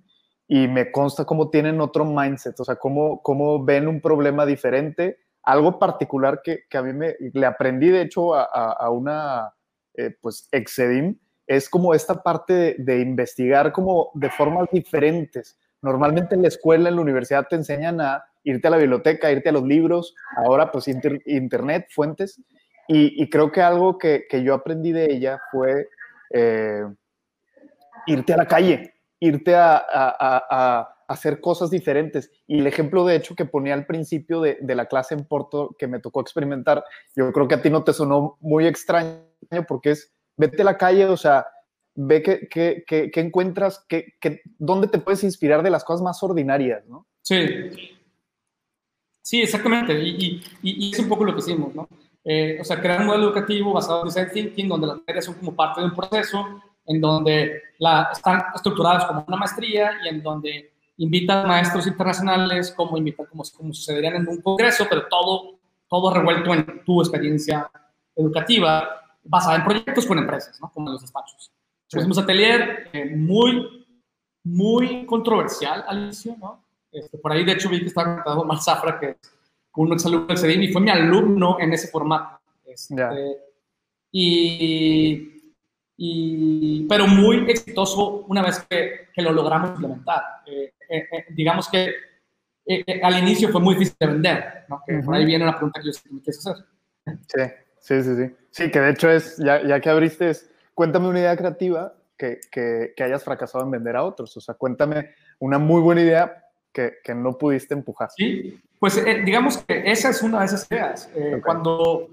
y me consta cómo tienen otro mindset, o sea, cómo, cómo ven un problema diferente. Algo particular que, que a mí me, le aprendí, de hecho, a, una, eh, pues, Exedim, es como esta parte de, investigar como de formas diferentes. Normalmente en la escuela, en la universidad te enseñan a irte a la biblioteca, irte a los libros, ahora pues internet, fuentes, y, y, creo que algo que, que, yo aprendí de ella fue eh, irte a la calle, irte a, hacer cosas diferentes. Y el ejemplo, de hecho, que ponía al principio de, la clase en Porto que me tocó experimentar, yo creo que a ti no te sonó muy extraño porque es, vete a la calle, o sea, ve qué que, encuentras, que, dónde te puedes inspirar de las cosas más ordinarias, ¿no? Sí. Sí, exactamente. Y, y, es un poco lo que hicimos, ¿no? Eh, o sea, crear un modelo educativo basado en design thinking, donde las materias son como parte de un proceso, en donde la, están estructurados como una maestría y en donde invitan maestros internacionales, como, invitan, como, como sucederían en un congreso, pero todo, todo revuelto en tu experiencia educativa, basada en proyectos con empresas, ¿no? como los despachos. Sí. un atelier eh, muy, muy controversial al inicio, ¿no? Este, por ahí, de hecho, vi que estaba contado Mar Zafra, que es un exalumno del CEDIM y fue mi alumno en ese formato. Este, y, y, pero muy exitoso una vez que, que lo logramos implementar. Eh, eh, eh, digamos que al inicio fue muy difícil de vender, ¿no? que por ahí viene la pregunta que yo me quieres hacer. Sí, sí, sí, sí. Sí, que de hecho es, ya, ya que abriste, es, cuéntame una idea creativa que, que, que, hayas fracasado en vender a otros. O sea, cuéntame una muy buena idea que, que no pudiste empujar. Sí, pues eh, digamos que esa es una de esas ideas. Eh, okay. Cuando,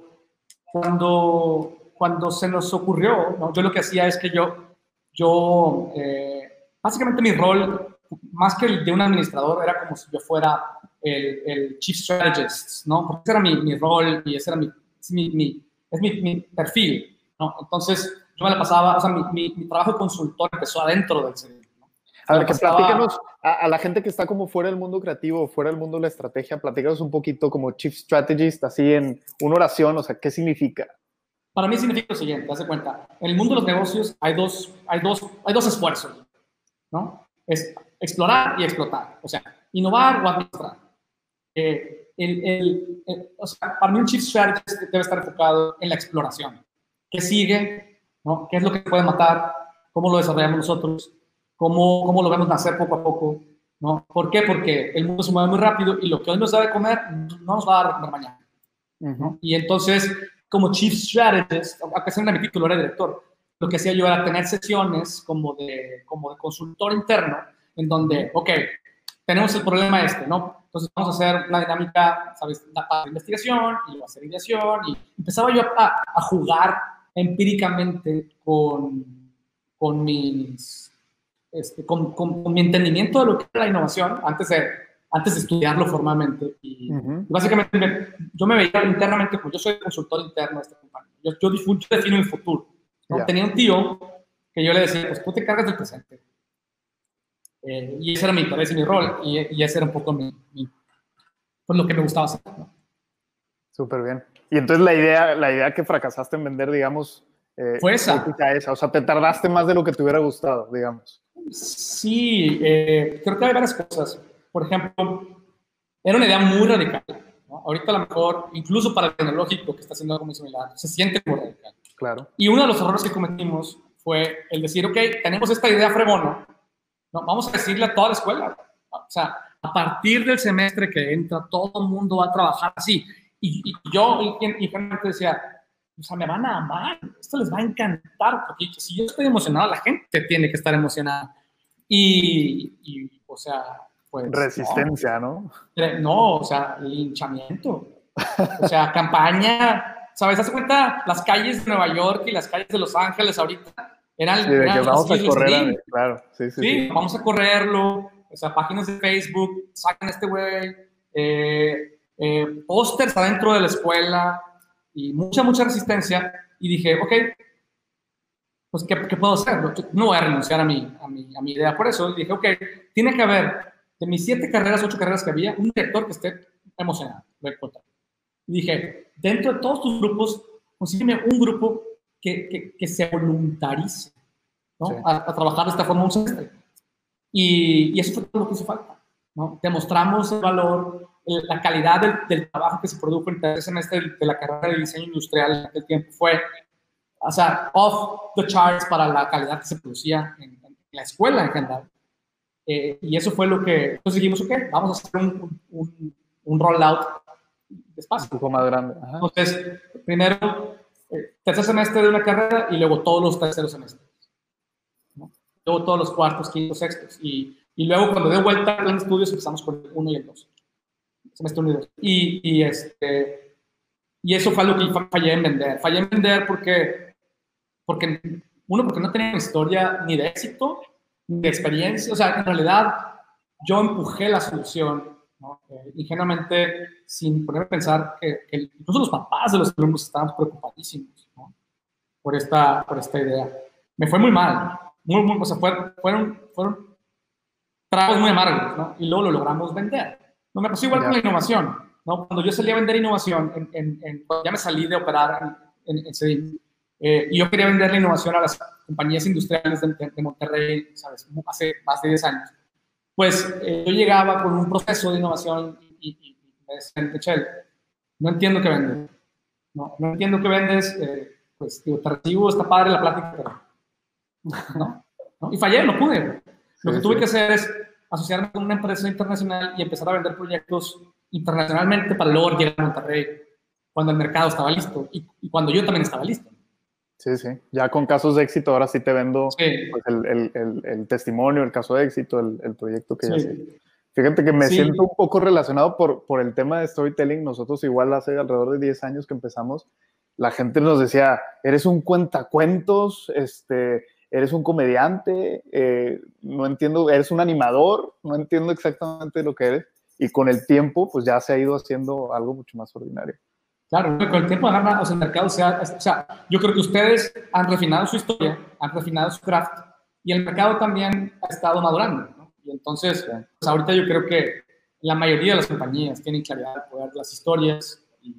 cuando, cuando se nos ocurrió, ¿no? yo lo que hacía es que yo, yo eh, básicamente mi rol, más que el de un administrador, era como si yo fuera el, el chief strategist, ¿no? Porque ese era mi, mi rol y ese era mi, es mi, mi es mi, perfil, ¿no? Entonces, yo me la pasaba, o sea, mi, trabajo de consultor empezó adentro del cerebro. A ver, que platícanos a, a, la gente que está como fuera del mundo creativo, fuera del mundo de la estrategia, platícanos un poquito como Chief Strategist, así en una oración, o sea, ¿qué significa? Para mí significa lo siguiente, haz de cuenta, en el mundo de los negocios hay dos, hay dos, hay dos esfuerzos, ¿no? Es explorar y explotar, o sea, innovar o administrar. Eh, el, el, el, o sea, para mí un Chief Strategist debe estar enfocado en la exploración. ¿Qué sigue? ¿no? ¿Qué es lo que puede matar? ¿Cómo lo desarrollamos nosotros? cómo, cómo lo vemos nacer poco a poco, ¿no? ¿Por qué? Porque el mundo se mueve muy rápido y lo que hoy nos da de comer no nos va a dar de comer mañana. ¿no? Y entonces, como Chief Strategist, aunque sea mi título, era director, lo que hacía yo era tener sesiones como de, como de consultor interno, en donde, ok, tenemos el problema este, ¿no? Entonces vamos a hacer una dinámica, ¿sabes? Para investigación y hacer ideación y empezaba yo a, a jugar empíricamente con, con mis este, con, con, con, mi entendimiento de lo que es la innovación, antes de, antes de estudiarlo formalmente. Y, uh -huh. básicamente me, yo me veía internamente, como yo soy consultor interno de esta compañía, yo, yo, yo defino mi futuro. ¿no? Yeah. Tenía un tío que yo le decía, pues tú te cargas del presente. Eh, y ese era mi interés y mi rol, y, y ese era un poco mi, mi, pues lo que me gustaba hacer. ¿no? Súper bien. Y entonces la idea, la idea que fracasaste en vender, digamos, eh, fue esa. esa. O sea, te tardaste más de lo que te hubiera gustado, digamos. Sí, eh, creo que hay varias cosas. Por ejemplo, era una idea muy radical. ¿no? Ahorita a lo mejor, incluso para el tecnológico que está haciendo algo muy similar, se siente muy radical. Claro. Y uno de los errores que cometimos fue el decir, ok, tenemos esta idea fregona, ¿no? vamos a decirle a toda la escuela. O sea, a partir del semestre que entra, todo el mundo va a trabajar así. Y, y yo, y, y, y decía, o sea, me van a amar, esto les va a encantar, porque si yo estoy emocionado, la gente tiene que estar emocionada. Y, y o sea, pues... Resistencia, ¿no? ¿no? No, o sea, linchamiento. O sea, campaña, ¿sabes? ¿Hace cuenta? Las calles de Nueva York y las calles de Los Ángeles ahorita eran... Sí, de eran que vamos a correr, claro. Sí, sí, sí, sí, vamos a correrlo, o sea, páginas de Facebook, sacan este güey, eh, eh, pósters adentro de la escuela, y mucha, mucha resistencia. Y dije, ok, pues, ¿qué, qué puedo hacer? No voy a renunciar a mi, a, mi, a mi idea por eso. Y dije, ok, tiene que haber, de mis siete carreras, ocho carreras que había, un director que esté emocionado. Y dije, dentro de todos tus grupos, consígueme un grupo que, que, que se voluntarice ¿no? Sí. a, a, trabajar de esta forma un semestre. Y, y eso fue todo lo que hizo falta. ¿no? Demostramos el valor, la calidad del, del, trabajo que se produjo en el tercer semestre de la carrera de diseño industrial aquel tiempo fue, o sea, off the charts para la calidad que se producía en, en la escuela en general. Eh, y eso fue lo que, entonces dijimos, ok, vamos a hacer un, un, un rollout despacio. Un poco más grande. Ajá. Entonces, primero, eh, tercer semestre de una carrera y luego todos los terceros semestres. ¿no? Luego todos los cuartos, quintos, sextos. Y, y luego cuando dé vuelta en estudios empezamos con el 1 y el 2 semestre unido. Y, y, este, y eso fue lo que fallé en vender. Fallé en vender porque, porque, uno, porque no tenía historia ni de éxito, de experiencia. O sea, en realidad yo empujé la solución, ¿no? eh, ingenuamente, sin ponerme a pensar que, que, incluso los papás de los alumnos estaban preocupadísimos ¿no? por, esta, por esta idea. Me fue muy mal. Muy, muy, o sea, fueron, fueron, fueron tragos muy amargos, ¿no? Y luego lo logramos vender. No me pasó igual con la innovación. ¿no? Cuando yo salí a vender innovación, en, en, en, ya me salí de operar en, en eh, y yo quería vender la innovación a las compañías industriales de, de, Monterrey, ¿sabes? Hace más de 10 años. Pues eh, yo llegaba con un proceso de innovación y, y, me decían, Michelle, no entiendo qué vendes. No, no entiendo qué vendes. Eh, pues, digo, te recibo, está padre la plática, pero no. ¿no? Y fallé, no pude. Lo que tuve que hacer es asociarme con una empresa internacional y empezar a vender proyectos internacionalmente para luego llegar a Monterrey cuando el mercado estaba listo y, cuando yo también estaba listo. Sí, sí. Ya con casos de éxito, ahora sí te vendo pues, el, el, el, testimonio, el caso de éxito, el, proyecto que ya sé. Fíjate que me siento un poco relacionado por, por el tema de storytelling. Nosotros igual hace alrededor de 10 años que empezamos, la gente nos decía, eres un cuentacuentos, este, eres un comediante, eh, no entiendo, eres un animador, no entiendo exactamente lo que eres. Y con el tiempo, pues ya se ha ido haciendo algo mucho más ordinario. Claro, con el tiempo agarra, o sea, el mercado se ha, o sea, yo creo que ustedes han refinado su historia, han refinado su craft y el mercado también ha estado madurando, ¿no? Y entonces, pues ahorita yo creo que la mayoría de las compañías tienen claridad de poder las historias y,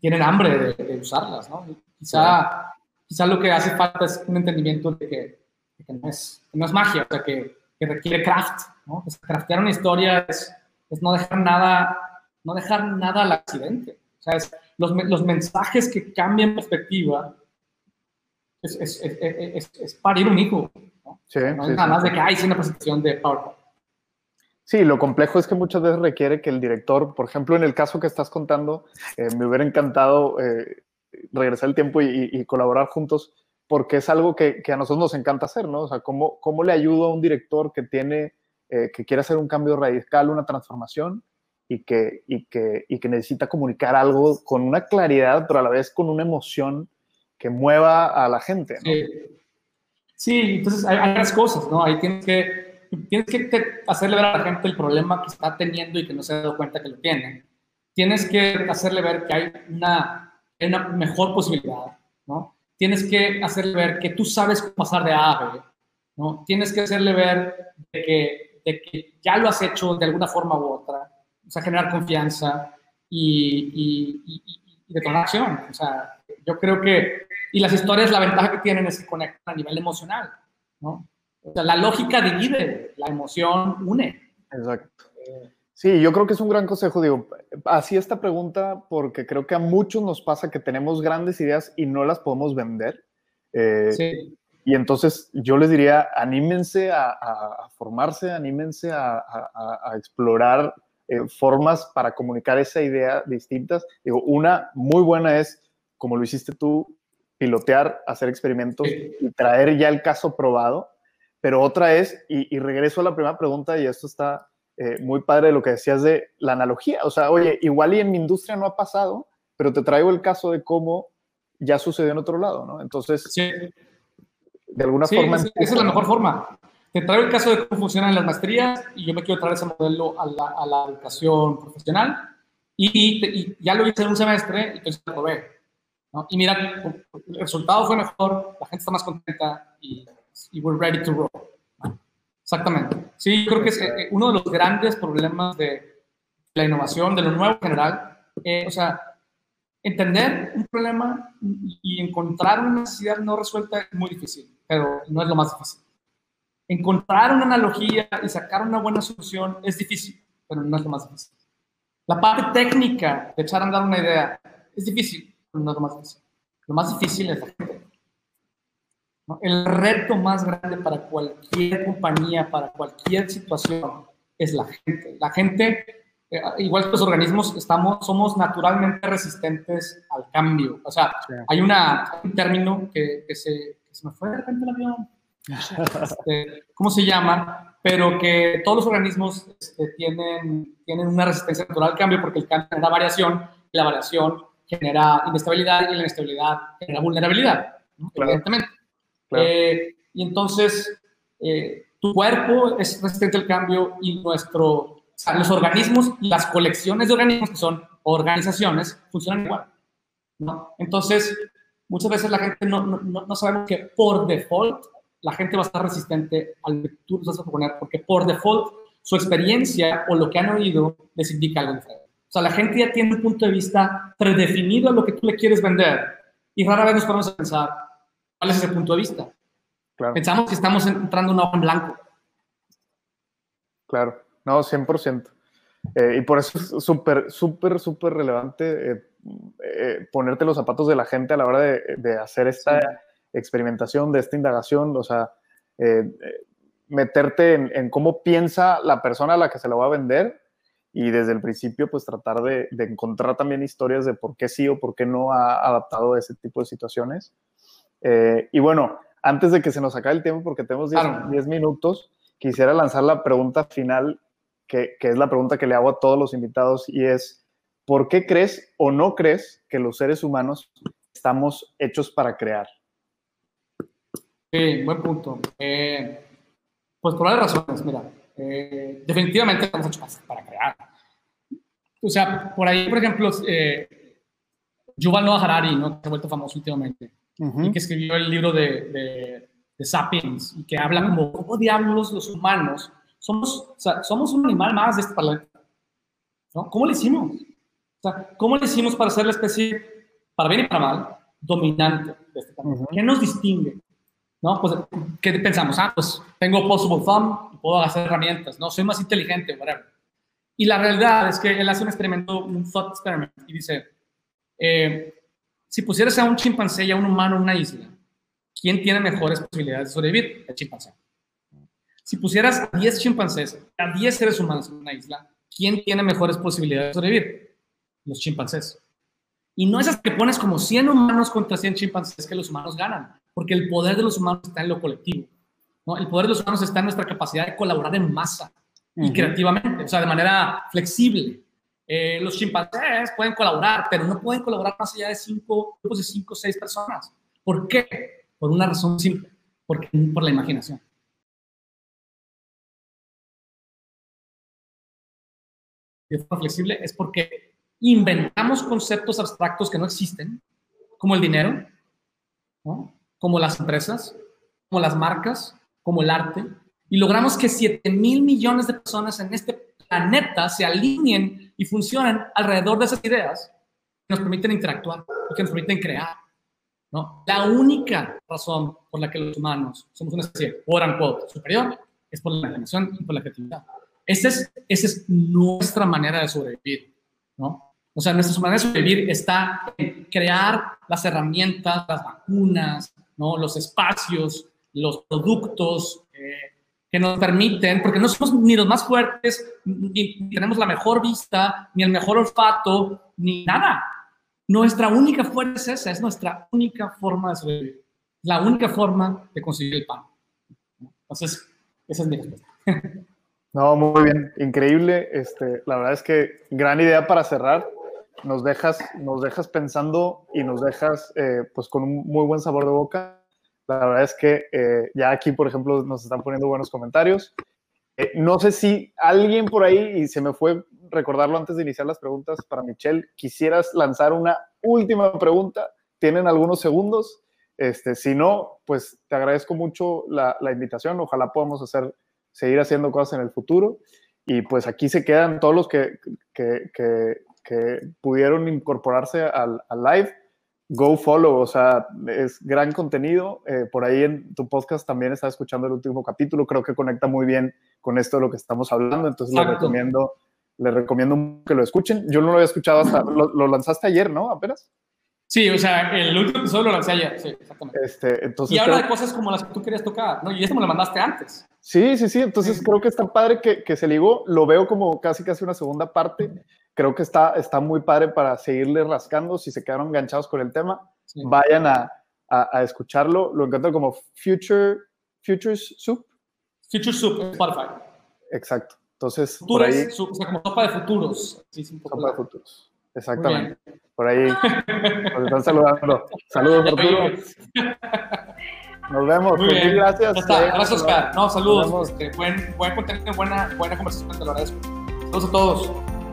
tienen hambre de, usarlas, ¿no? quizá quizás lo que hace falta es un entendimiento de que, no, es, no, es, magia, o sea, que, que requiere craft, ¿no? Craftear una historia es, es, no dejar nada, no dejar nada al accidente. O sea, es, los, los, mensajes que cambian perspectiva es, es, es, parir un hijo, ¿no? Sí, no es nada más de que hay una presentación de PowerPoint. Sí, lo complejo es que muchas veces requiere que el director, por ejemplo, en el caso que estás contando, eh, me hubiera encantado eh, regresar el tiempo y, colaborar juntos, porque es algo que, a nosotros nos encanta hacer, ¿no? O sea, ¿cómo, cómo le ayudo a un director que tiene, eh, que quiere hacer un cambio radical, una transformación y que, y, que, y que necesita comunicar algo con una claridad, pero a la vez con una emoción que mueva a la gente, ¿no? Sí. entonces hay, varias cosas, ¿no? Ahí tienes que, tienes que hacerle ver a la gente el problema que está teniendo y que no se ha dado cuenta que lo tiene. Tienes que hacerle ver que hay una una mejor posibilidad, ¿no? Tienes que hacerle ver que tú sabes pasar de A a B, ¿no? Tienes que hacerle ver de que, de que ya lo has hecho de alguna forma u otra, o sea, generar confianza y, y, y, acción. O sea, yo creo que, y las historias, la ventaja que tienen es que conectan a nivel emocional, ¿no? O sea, la lógica divide, la emoción une. Exacto. Sí, yo creo que es un gran consejo, digo, así esta pregunta porque creo que a muchos nos pasa que tenemos grandes ideas y no las podemos vender. Eh, sí. Y entonces yo les diría, anímense a, formarse, anímense a, explorar eh, formas para comunicar esa idea distintas. Digo, una muy buena es, como lo hiciste tú, pilotear, hacer experimentos y traer ya el caso probado. Pero otra es, y regreso a la primera pregunta, y esto está eh, muy padre lo que decías de la analogía. O sea, oye, igual y en mi industria no ha pasado, pero te traigo el caso de cómo ya sucedió en otro lado, ¿no? Entonces, de alguna forma... esa es la mejor forma. Te traigo el caso de cómo funcionan las maestrías y yo me quiero traer ese modelo a la, a la educación profesional y, ya lo hice en un semestre y entonces lo probé. ¿no? Y mira, el resultado fue mejor, la gente está más contenta y, y we're ready to roll. Exactamente. Sí, creo que es eh, uno de los grandes problemas de la innovación, de lo nuevo en general. Eh, o sea, entender un problema y encontrar una necesidad no resuelta es muy difícil, pero no es lo más difícil. Encontrar una analogía y sacar una buena solución es difícil, pero no es lo más difícil. La parte técnica de echar a andar una idea es difícil, pero no es lo más difícil. Lo más difícil es la gente. El reto más grande para cualquier compañía, para cualquier situación, es la gente. La gente, eh, igual que los organismos, estamos, somos naturalmente resistentes al cambio. O sea, hay, una, un término que, se, se, me fue de repente el avión. Este, ¿Cómo se llama? Pero que todos los organismos este, tienen, tienen una resistencia natural al cambio porque el cambio genera variación, y la variación genera inestabilidad y la inestabilidad genera vulnerabilidad, evidentemente. Eh, y entonces, eh, tu cuerpo es resistente al cambio y nuestro, o sea, los organismos, las colecciones de organismos que son organizaciones, funcionan igual. ¿no? Entonces, muchas veces la gente no, no, no, sabemos que por default la gente va a estar resistente al que tú vas a proponer, porque por default su experiencia o lo que han oído les indica algo diferente. O sea, la gente ya tiene un punto de vista predefinido a lo que tú le quieres vender y rara vez nos ponemos a pensar, ¿Cuál es ese punto de vista? Pensamos que estamos entrando en un hoja en blanco. Claro, no, 100%. Eh, y por eso es súper, súper, súper relevante eh, eh, ponerte los zapatos de la gente a la hora de, de hacer esta experimentación, de esta indagación, o sea, meterte en, en, cómo piensa la persona a la que se lo va a vender y desde el principio pues tratar de, de, encontrar también historias de por qué sí o por qué no ha adaptado a ese tipo de situaciones. y bueno, antes de que se nos acabe el tiempo, porque tenemos 10 minutos, quisiera lanzar la pregunta final, que, que, es la pregunta que le hago a todos los invitados, y es, ¿por qué crees o no crees que los seres humanos estamos hechos para crear? Sí, buen punto. Eh, pues por varias razones, mira, eh, definitivamente estamos hechos para crear. O sea, por ahí, por ejemplo, eh, Yuval Noah Harari, ¿no? que ha vuelto famoso últimamente, y que escribió el libro de, de, de, Sapiens, y que habla como, ¿cómo diablos los humanos somos, o sea, somos un animal más de este planeta? ¿no? ¿Cómo le hicimos? O sea, ¿cómo le hicimos para ser la especie, para bien y para mal, dominante de este planeta? ¿Qué nos distingue? ¿No? Pues, ¿qué pensamos? Ah, pues tengo possible thumb, puedo hacer herramientas, ¿no? Soy más inteligente, whatever. Y la realidad es que él hace un experimento, un thought experiment, y dice, eh, si pusieras a un chimpancé y a un humano en una isla, ¿quién tiene mejores posibilidades de sobrevivir? El chimpancé. Si pusieras a 10 chimpancés, a 10 seres humanos en una isla, ¿quién tiene mejores posibilidades de sobrevivir? Los chimpancés. Y no es hasta que pones como 100 humanos contra 100 chimpancés que los humanos ganan, porque el poder de los humanos está en lo colectivo. ¿no? El poder de los humanos está en nuestra capacidad de colaborar en masa y creativamente, o sea, de manera flexible. Eh, los chimpancés pueden colaborar, pero no pueden colaborar más allá de cinco grupos de cinco o seis personas. ¿Por qué? Por una razón simple, porque, por la imaginación. De forma flexible es porque inventamos conceptos abstractos que no existen, como el dinero, como las empresas, como las marcas, como el arte, y logramos que 7 mil millones de personas en este planeta se alineen y funcionan alrededor de esas ideas que nos permiten interactuar y que nos permiten crear. ¿no? La única razón por la que los humanos somos una especie, por unquote, superior, es por la imaginación y por la creatividad. Esa es, esa es nuestra manera de sobrevivir. ¿no? O sea, nuestra manera de sobrevivir está en crear las herramientas, las vacunas, ¿no? los espacios, los productos, eh, que nos permiten, porque no somos ni los más fuertes, ni tenemos la mejor vista, ni el mejor olfato, ni nada. Nuestra única fuerza es esa, es nuestra única forma de sobrevivir, la única forma de conseguir el pan. Entonces, esa es mi respuesta. No, muy bien, increíble. Este, la verdad es que gran idea para cerrar. Nos dejas, nos dejas pensando y nos dejas eh, pues con un muy buen sabor de boca. La verdad es que eh, ya aquí, por ejemplo, nos están poniendo buenos comentarios. Eh, no sé si alguien por ahí, y se me fue recordarlo antes de iniciar las preguntas para Michelle, quisieras lanzar una última pregunta. Tienen algunos segundos. Este, si no, pues te agradezco mucho la, la invitación. Ojalá podamos hacer, seguir haciendo cosas en el futuro. Y pues aquí se quedan todos los que, que, que, que pudieron incorporarse al, al live go follow, o sea, es gran contenido. Eh, por ahí en tu podcast también estaba escuchando el último capítulo, creo que conecta muy bien con esto de lo que estamos hablando, entonces les recomiendo, les recomiendo que lo escuchen. Yo no lo había escuchado hasta, lo, lanzaste ayer, ¿no? Apenas. Sí, o sea, el último episodio lo lancé ayer, sí, exactamente. Este, entonces, y habla de cosas como las que tú querías tocar, ¿no? Y esto me lo mandaste antes. Sí, sí, sí, entonces creo que está padre que, que se ligó, lo veo como casi casi una segunda parte creo que está, está muy padre para seguirle rascando. Si se quedaron enganchados con el tema, vayan a, a, escucharlo. Lo encuentro como Future, Futures Soup. Future Soup Spotify. Exacto. Entonces, por ahí, o sea, como sopa de futuros. Sí, sopa de futuros. Exactamente. Por ahí nos están saludando. Saludos, Arturo. Nos vemos. Muy bien. Gracias. Gracias, Oscar. No, saludos. Este, buen, buen contenido, buena, buena conversación. Te lo agradezco. Saludos a todos.